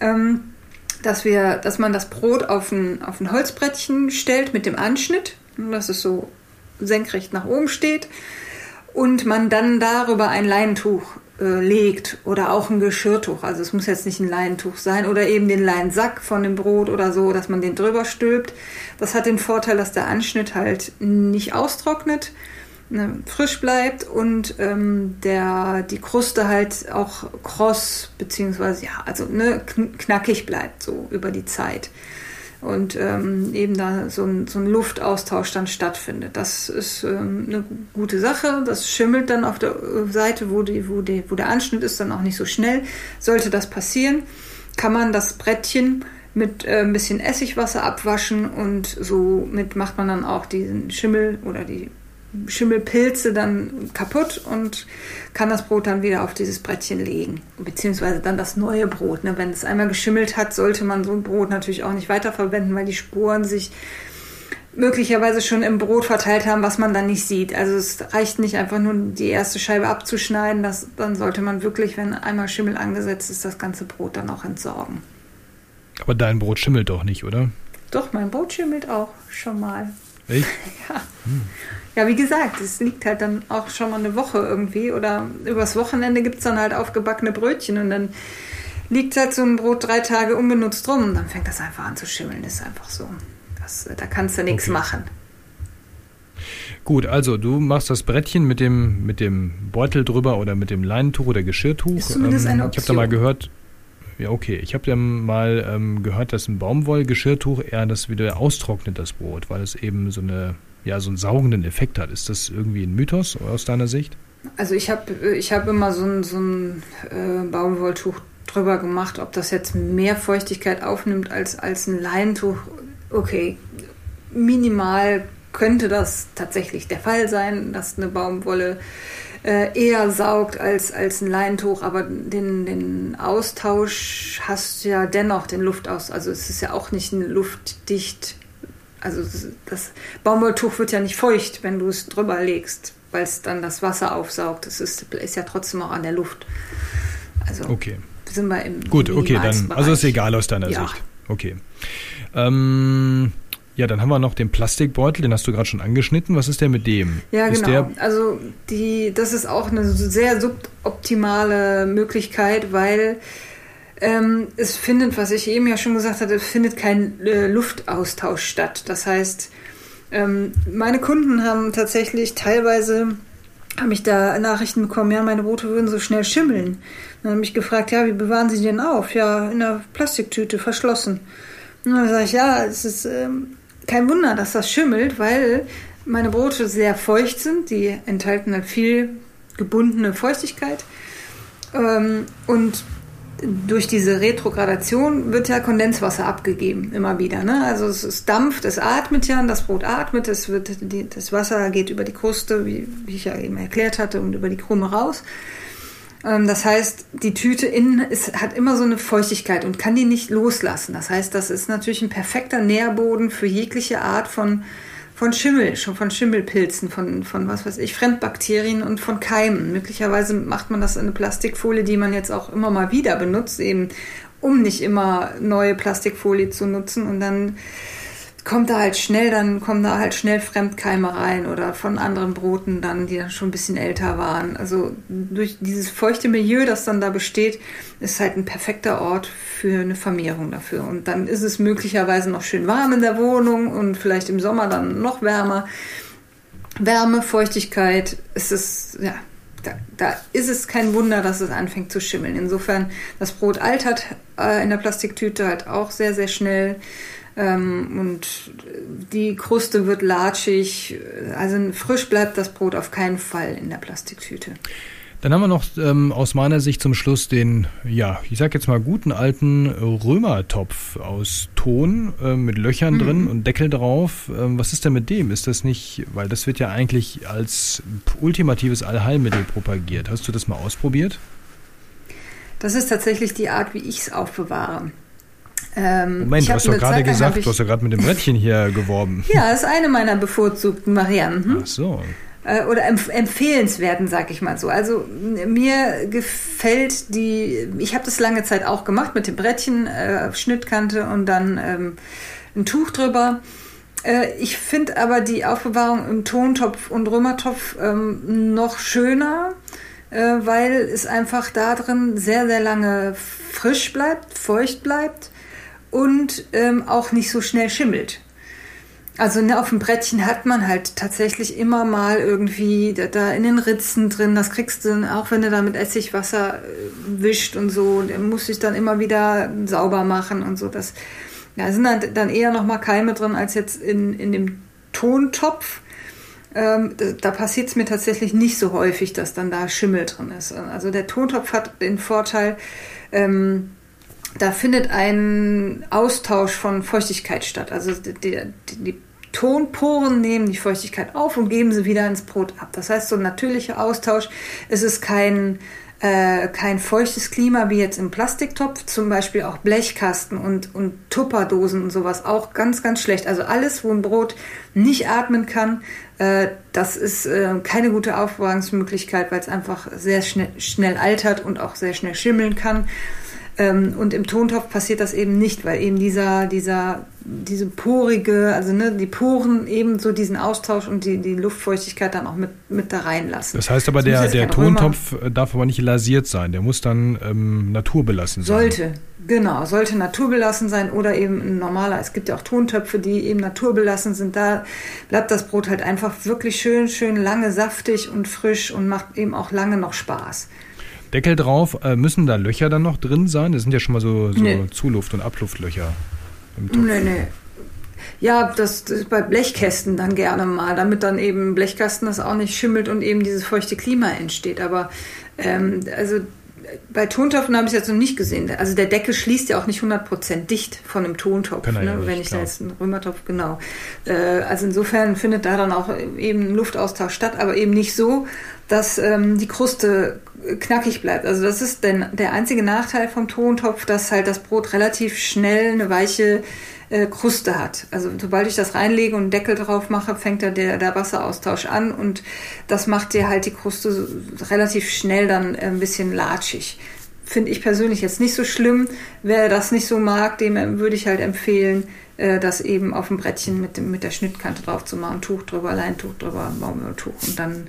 ähm, dass wir, dass man das Brot auf ein, auf ein Holzbrettchen stellt mit dem Anschnitt, dass es so senkrecht nach oben steht und man dann darüber ein Leintuch äh, legt oder auch ein Geschirrtuch. Also es muss jetzt nicht ein Leintuch sein oder eben den Leinsack von dem Brot oder so, dass man den drüber stülpt. Das hat den Vorteil, dass der Anschnitt halt nicht austrocknet, ne, frisch bleibt und ähm, der, die Kruste halt auch kross beziehungsweise ja, also ne, knackig bleibt so über die Zeit und ähm, eben da so ein, so ein, Luftaustausch dann stattfindet. Das ist ähm, eine gute Sache. Das schimmelt dann auf der äh, Seite, wo, die, wo, die, wo der Anschnitt ist, dann auch nicht so schnell. Sollte das passieren, kann man das Brettchen mit äh, ein bisschen Essigwasser abwaschen und somit macht man dann auch diesen Schimmel oder die Schimmelpilze dann kaputt und kann das Brot dann wieder auf dieses Brettchen legen. Beziehungsweise dann das neue Brot. Ne? Wenn es einmal geschimmelt hat, sollte man so ein Brot natürlich auch nicht weiterverwenden, weil die Spuren sich möglicherweise schon im Brot verteilt haben, was man dann nicht sieht. Also es reicht nicht einfach nur die erste Scheibe abzuschneiden. Das, dann sollte man wirklich, wenn einmal Schimmel angesetzt ist, das ganze Brot dann auch entsorgen. Aber dein Brot schimmelt doch nicht, oder? Doch, mein Brot schimmelt auch schon mal. Echt? Ja. Ja, wie gesagt, es liegt halt dann auch schon mal eine Woche irgendwie oder übers Wochenende gibt es dann halt aufgebackene Brötchen und dann liegt halt so ein Brot drei Tage unbenutzt rum und dann fängt das einfach an zu schimmeln. Das ist einfach so. Das, da kannst du nichts okay. machen. Gut, also du machst das Brettchen mit dem, mit dem Beutel drüber oder mit dem Leinentuch oder Geschirrtuch. Ist zumindest ähm, eine Ich habe da mal gehört, ja okay, ich habe ja mal ähm, gehört, dass ein Baumwollgeschirrtuch eher das wieder austrocknet, das Brot, weil es eben so eine ja, so einen saugenden Effekt hat. Ist das irgendwie ein Mythos aus deiner Sicht? Also ich habe ich hab immer so ein, so ein äh, Baumwolltuch drüber gemacht, ob das jetzt mehr Feuchtigkeit aufnimmt als, als ein Leintuch. Okay, minimal könnte das tatsächlich der Fall sein, dass eine Baumwolle äh, eher saugt als, als ein Leintuch, aber den, den Austausch hast du ja dennoch, den Luftaus. Also es ist ja auch nicht ein luftdicht also das Baumwolltuch wird ja nicht feucht, wenn du es drüber legst, weil es dann das Wasser aufsaugt. Es ist, ist ja trotzdem auch an der Luft. Also okay. sind wir im Gut, okay, dann also ist egal aus deiner ja. Sicht. Okay. Ähm, ja, dann haben wir noch den Plastikbeutel, den hast du gerade schon angeschnitten. Was ist der mit dem? Ja, ist genau. also die, das ist auch eine sehr suboptimale Möglichkeit, weil ähm, es findet, was ich eben ja schon gesagt hatte, findet kein äh, Luftaustausch statt. Das heißt, ähm, meine Kunden haben tatsächlich teilweise habe ich da Nachrichten bekommen, ja, meine Brote würden so schnell schimmeln. Dann habe ich gefragt, ja, wie bewahren Sie die denn auf? Ja, in einer Plastiktüte, verschlossen. Und dann sage ich, ja, es ist ähm, kein Wunder, dass das schimmelt, weil meine Brote sehr feucht sind. Die enthalten halt viel gebundene Feuchtigkeit. Ähm, und durch diese Retrogradation wird ja Kondenswasser abgegeben, immer wieder. Ne? Also es, es dampft, es atmet ja, das Brot atmet, es wird, die, das Wasser geht über die Kruste, wie, wie, ich ja eben erklärt hatte, und über die Krume raus. Ähm, das heißt, die Tüte innen ist, hat immer so eine Feuchtigkeit und kann die nicht loslassen. Das heißt, das ist natürlich ein perfekter Nährboden für jegliche Art von von Schimmel, schon von Schimmelpilzen, von, von was weiß ich, Fremdbakterien und von Keimen. Möglicherweise macht man das in eine Plastikfolie, die man jetzt auch immer mal wieder benutzt, eben um nicht immer neue Plastikfolie zu nutzen und dann kommt da halt schnell, dann kommen da halt schnell Fremdkeime rein oder von anderen Broten dann, die dann schon ein bisschen älter waren. Also durch dieses feuchte Milieu, das dann da besteht, ist halt ein perfekter Ort für eine Vermehrung dafür. Und dann ist es möglicherweise noch schön warm in der Wohnung und vielleicht im Sommer dann noch wärmer. Wärme, Feuchtigkeit, ist es, ja, da, da, ist es kein Wunder, dass es anfängt zu schimmeln. Insofern, das Brot altert äh, in der Plastiktüte halt auch sehr, sehr schnell. Ähm, und die Kruste wird latschig. Also frisch bleibt das Brot auf keinen Fall in der Plastiktüte. Dann haben wir noch ähm, aus meiner Sicht zum Schluss den, ja, ich sag jetzt mal guten alten Römertopf aus Ton äh, mit Löchern mhm. drin und Deckel drauf. Ähm, was ist denn mit dem? Ist das nicht, weil das wird ja eigentlich als ultimatives Allheilmittel propagiert. Hast du das mal ausprobiert? Das ist tatsächlich die Art, wie ich es aufbewahre. Ähm, Moment, du hast doch gerade gesagt, du hast ja gerade mit dem Brettchen hier geworben. Ja, ist eine meiner bevorzugten Varianten. Ach so. äh, oder empf empfehlenswerten, sag ich mal so. Also mir gefällt die, ich habe das lange Zeit auch gemacht mit dem Brettchen, äh, Schnittkante und dann ähm, ein Tuch drüber. Äh, ich finde aber die Aufbewahrung im Tontopf und Römertopf ähm, noch schöner, äh, weil es einfach da drin sehr, sehr lange frisch bleibt, feucht bleibt und ähm, auch nicht so schnell schimmelt. Also ne, auf dem Brettchen hat man halt tatsächlich immer mal irgendwie da, da, in den Ritzen drin. Das kriegst du, auch wenn du da mit Essigwasser äh, wischt und so, muss ich dann immer wieder sauber machen und so. Das ja, sind dann, dann eher noch mal Keime drin als jetzt in, in dem Tontopf. Ähm, da, da passiert es mir tatsächlich nicht so häufig, dass dann da Schimmel drin ist. Also der Tontopf hat den Vorteil, ähm, da findet ein Austausch von Feuchtigkeit statt. Also die, die, die Tonporen nehmen die Feuchtigkeit auf und geben sie wieder ins Brot ab. Das heißt, so ein natürlicher Austausch. Es ist kein, äh, kein feuchtes Klima wie jetzt im Plastiktopf, zum Beispiel auch Blechkasten und, und Tupperdosen und sowas auch ganz, ganz schlecht. Also alles, wo ein Brot nicht atmen kann, äh, das ist äh, keine gute Aufbewahrungsmöglichkeit, weil es einfach sehr schnell, schnell altert und auch sehr schnell schimmeln kann. Ähm, und im Tontopf passiert das eben nicht, weil eben dieser, dieser, diese porige, also ne, die Poren eben so diesen Austausch und die, die Luftfeuchtigkeit dann auch mit, mit da reinlassen. Das heißt aber, der, der Tontopf Römer. darf aber nicht lasiert sein, der muss dann ähm, naturbelassen sein. Sollte, genau, sollte naturbelassen sein oder eben ein normaler. Es gibt ja auch Tontöpfe, die eben naturbelassen sind. Da bleibt das Brot halt einfach wirklich schön, schön lange saftig und frisch und macht eben auch lange noch Spaß. Deckel drauf. Äh, müssen da Löcher dann noch drin sein? Das sind ja schon mal so, so nee. Zuluft- und Abluftlöcher. Im Topf. Nee, nee. Ja, das, das bei Blechkästen dann gerne mal, damit dann eben Blechkasten das auch nicht schimmelt und eben dieses feuchte Klima entsteht. Aber ähm, also bei Tontöpfen habe ich es jetzt noch nicht gesehen. Also der Deckel schließt ja auch nicht 100% dicht von einem Tontopf, ne? ja wenn ich da jetzt einen Römertopf, genau. Äh, also insofern findet da dann auch eben ein Luftaustausch statt, aber eben nicht so, dass ähm, die Kruste knackig bleibt. Also das ist denn der einzige Nachteil vom Tontopf, dass halt das Brot relativ schnell eine weiche äh, Kruste hat. Also sobald ich das reinlege und einen Deckel drauf mache, fängt da der, der Wasseraustausch an und das macht dir halt die Kruste relativ schnell dann äh, ein bisschen latschig. Finde ich persönlich jetzt nicht so schlimm. Wer das nicht so mag, dem würde ich halt empfehlen, äh, das eben auf dem Brettchen mit, dem, mit der Schnittkante drauf zu machen. Tuch drüber, Leintuch drüber, Baumwolltuch und dann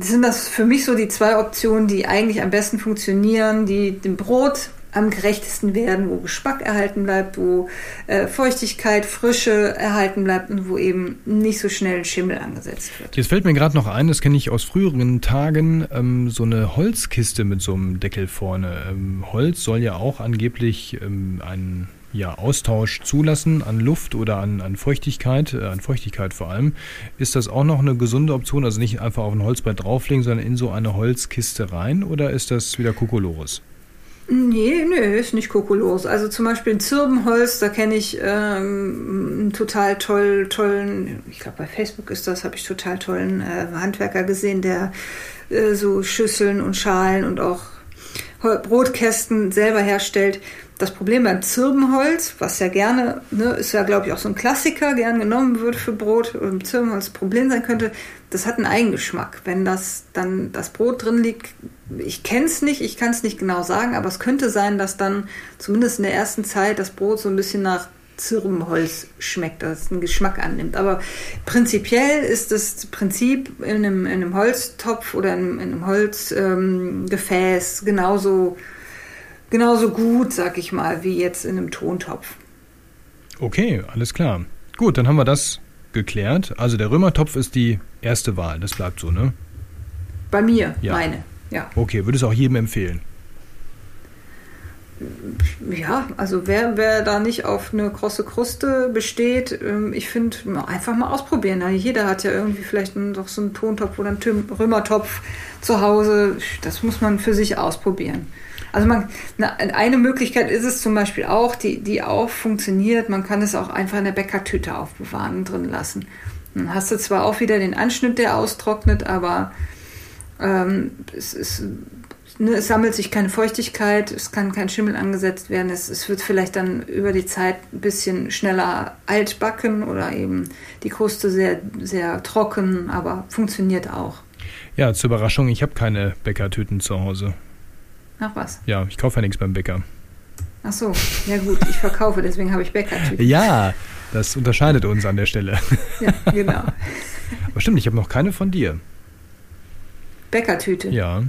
sind das für mich so die zwei Optionen, die eigentlich am besten funktionieren, die dem Brot am gerechtesten werden, wo Geschmack erhalten bleibt, wo äh, Feuchtigkeit, Frische erhalten bleibt und wo eben nicht so schnell Schimmel angesetzt wird. Jetzt fällt mir gerade noch ein, das kenne ich aus früheren Tagen, ähm, so eine Holzkiste mit so einem Deckel vorne. Ähm, Holz soll ja auch angeblich ähm, einen ja, Austausch zulassen an Luft oder an, an Feuchtigkeit, äh, an Feuchtigkeit vor allem, ist das auch noch eine gesunde Option? Also nicht einfach auf ein Holzbrett drauflegen, sondern in so eine Holzkiste rein oder ist das wieder Kokolores? Nee, nee, ist nicht kokolos. Also zum Beispiel ein Zirbenholz, da kenne ich ähm, einen total toll, tollen, ich glaube bei Facebook ist das, habe ich total tollen äh, Handwerker gesehen, der äh, so Schüsseln und Schalen und auch Brotkästen selber herstellt. Das Problem beim Zirbenholz, was ja gerne, ne, ist ja glaube ich auch so ein Klassiker, gern genommen wird für Brot, und Zirbenholz Problem sein könnte, das hat einen Eigengeschmack. Wenn das dann das Brot drin liegt, ich kenne es nicht, ich kann es nicht genau sagen, aber es könnte sein, dass dann zumindest in der ersten Zeit das Brot so ein bisschen nach Zirbenholz schmeckt, dass es einen Geschmack annimmt. Aber prinzipiell ist das Prinzip in einem, in einem Holztopf oder in, in einem Holzgefäß ähm, genauso genauso gut, sag ich mal, wie jetzt in einem Tontopf. Okay, alles klar. Gut, dann haben wir das geklärt. Also der Römertopf ist die erste Wahl, das bleibt so, ne? Bei mir, ja. meine, ja. Okay, würde es auch jedem empfehlen? Ja, also wer, wer da nicht auf eine krosse Kruste besteht, ähm, ich finde, einfach mal ausprobieren. Jeder hat ja irgendwie vielleicht noch so einen Tontopf oder einen Römertopf zu Hause. Das muss man für sich ausprobieren. Also man, eine Möglichkeit ist es zum Beispiel auch, die, die auch funktioniert, man kann es auch einfach in der Bäckertüte aufbewahren und drin lassen. Dann hast du zwar auch wieder den Anschnitt, der austrocknet, aber ähm, es ist ne, es sammelt sich keine Feuchtigkeit, es kann kein Schimmel angesetzt werden, es, es wird vielleicht dann über die Zeit ein bisschen schneller altbacken oder eben die Kruste sehr, sehr trocken, aber funktioniert auch. Ja, zur Überraschung, ich habe keine Bäckertüten zu Hause. Ach was? Ja, ich kaufe ja nichts beim Bäcker. Ach so, ja gut, ich verkaufe, deswegen habe ich Bäckertüten. Ja, das unterscheidet uns an der Stelle. Ja, genau. Aber stimmt, ich habe noch keine von dir. Bäckertüte? Ja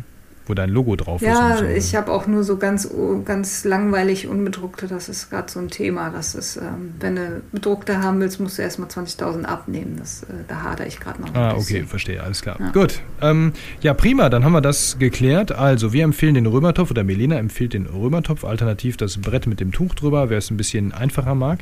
wo dein Logo drauf ja, ist. Ja, so. ich habe auch nur so ganz, ganz langweilig unbedruckte. Das ist gerade so ein Thema. Das ist, ähm, wenn du bedruckte haben willst, musst du erstmal 20.000 abnehmen. Das, äh, da hadere ich gerade noch. Ah, okay, verstehe, alles klar. Ja. Gut. Ähm, ja, prima, dann haben wir das geklärt. Also, wir empfehlen den Römertopf oder Melina empfiehlt den Römertopf, alternativ das Brett mit dem Tuch drüber, wer es ein bisschen einfacher mag.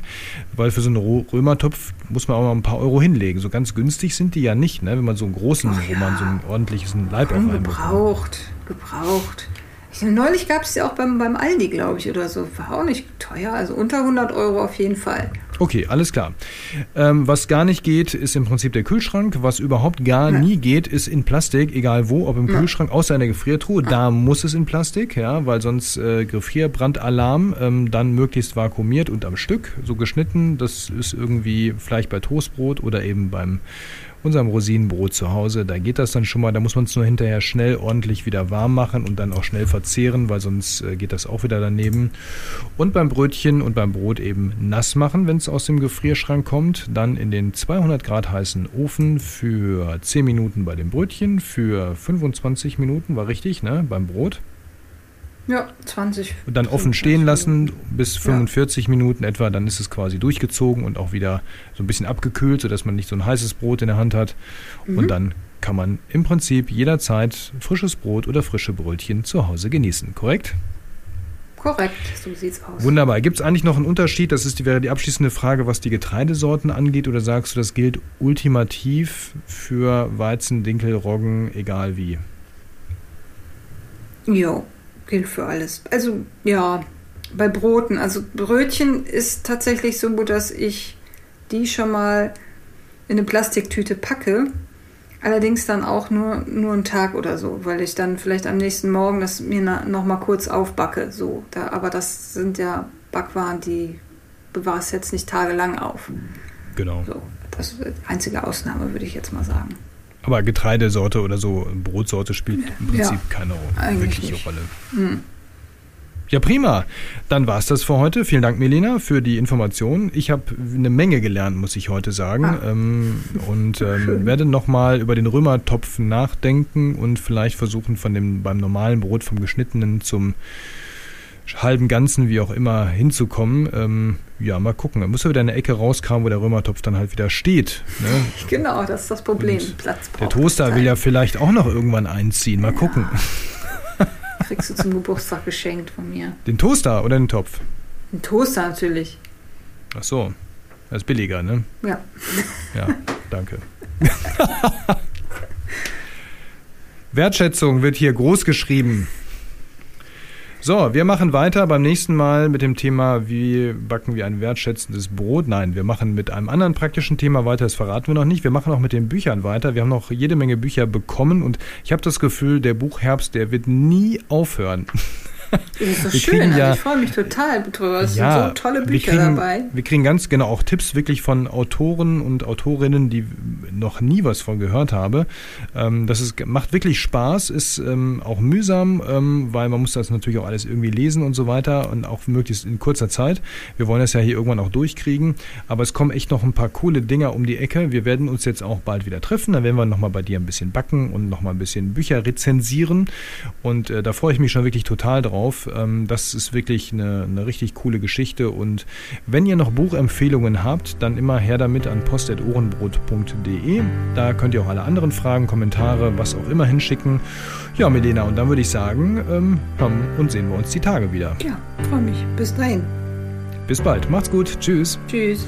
Weil für so einen Römertopf muss man auch mal ein paar Euro hinlegen. So ganz günstig sind die ja nicht, ne? wenn man so einen großen, Ach, wo man so ein ordentliches Leib auf einmal braucht gebraucht. Ich, neulich gab es ja auch beim, beim Aldi, glaube ich, oder so. War auch nicht teuer, also unter 100 Euro auf jeden Fall. Okay, alles klar. Ähm, was gar nicht geht, ist im Prinzip der Kühlschrank. Was überhaupt gar ja. nie geht, ist in Plastik, egal wo, ob im ja. Kühlschrank, außer in der Gefriertruhe. Ja. Da muss es in Plastik, ja, weil sonst äh, Gefrierbrandalarm, ähm, dann möglichst vakuumiert und am Stück, so geschnitten. Das ist irgendwie vielleicht bei Toastbrot oder eben beim unserem Rosinenbrot zu Hause. Da geht das dann schon mal, da muss man es nur hinterher schnell ordentlich wieder warm machen und dann auch schnell verzehren, weil sonst äh, geht das auch wieder daneben. Und beim Brötchen und beim Brot eben nass machen, wenn es aus dem Gefrierschrank kommt. Dann in den 200 Grad heißen Ofen für 10 Minuten bei dem Brötchen, für 25 Minuten, war richtig, ne, beim Brot. Ja, 20. Und dann offen stehen lassen bis 45 ja. Minuten etwa, dann ist es quasi durchgezogen und auch wieder so ein bisschen abgekühlt, sodass man nicht so ein heißes Brot in der Hand hat. Mhm. Und dann kann man im Prinzip jederzeit frisches Brot oder frische Brötchen zu Hause genießen, korrekt? Korrekt, so sieht's aus. Wunderbar. Gibt es eigentlich noch einen Unterschied? Das ist die, wäre die abschließende Frage, was die Getreidesorten angeht, oder sagst du, das gilt ultimativ für Weizen, Dinkel, Roggen, egal wie? Jo, gilt für alles. Also ja, bei Broten, also Brötchen ist tatsächlich so, dass ich die schon mal in eine Plastiktüte packe. Allerdings dann auch nur, nur einen Tag oder so, weil ich dann vielleicht am nächsten Morgen das mir noch mal kurz aufbacke. So, da, aber das sind ja Backwaren, die bewahrst jetzt nicht tagelang auf. Genau. So, das ist die einzige Ausnahme, würde ich jetzt mal sagen. Aber Getreidesorte oder so, Brotsorte spielt im Prinzip ja, keine wirkliche nicht. Rolle. Mhm. Ja, prima. Dann war es das für heute. Vielen Dank, Melina, für die Information. Ich habe eine Menge gelernt, muss ich heute sagen. Ah. Ähm, und ähm, werde nochmal über den Römertopf nachdenken und vielleicht versuchen, von dem beim normalen Brot vom geschnittenen zum halben Ganzen, wie auch immer, hinzukommen. Ähm, ja, mal gucken. Da muss er wieder eine Ecke rauskramen, wo der Römertopf dann halt wieder steht. Ne? Genau, das ist das Problem. Platz der Toaster will ja vielleicht auch noch irgendwann einziehen. Mal ja. gucken. Kriegst du zum Geburtstag geschenkt von mir. Den Toaster oder den Topf? Den Toaster natürlich. Ach so. Das ist billiger, ne? Ja. Ja, danke. Wertschätzung wird hier groß geschrieben. So, wir machen weiter beim nächsten Mal mit dem Thema, wie backen wir ein wertschätzendes Brot. Nein, wir machen mit einem anderen praktischen Thema weiter, das verraten wir noch nicht. Wir machen auch mit den Büchern weiter. Wir haben noch jede Menge Bücher bekommen und ich habe das Gefühl, der Buchherbst, der wird nie aufhören. Das ist so wir schön, also ja, ich freue mich total drüber. Es ja, sind so tolle Bücher wir kriegen, dabei. Wir kriegen ganz genau auch Tipps wirklich von Autoren und Autorinnen, die noch nie was von gehört habe. Ähm, das ist, macht wirklich Spaß, ist ähm, auch mühsam, ähm, weil man muss das natürlich auch alles irgendwie lesen und so weiter und auch möglichst in kurzer Zeit. Wir wollen das ja hier irgendwann auch durchkriegen, aber es kommen echt noch ein paar coole Dinger um die Ecke. Wir werden uns jetzt auch bald wieder treffen, dann werden wir nochmal bei dir ein bisschen backen und nochmal ein bisschen Bücher rezensieren und äh, da freue ich mich schon wirklich total drauf drauf. Ähm, das ist wirklich eine, eine richtig coole Geschichte. Und wenn ihr noch Buchempfehlungen habt, dann immer her damit an post.ohrenbrot.de. Da könnt ihr auch alle anderen Fragen, Kommentare, was auch immer hinschicken. Ja, Melena, und dann würde ich sagen, ähm, hören und sehen wir uns die Tage wieder. Ja, freue mich. Bis dahin. Bis bald. Macht's gut. Tschüss. Tschüss.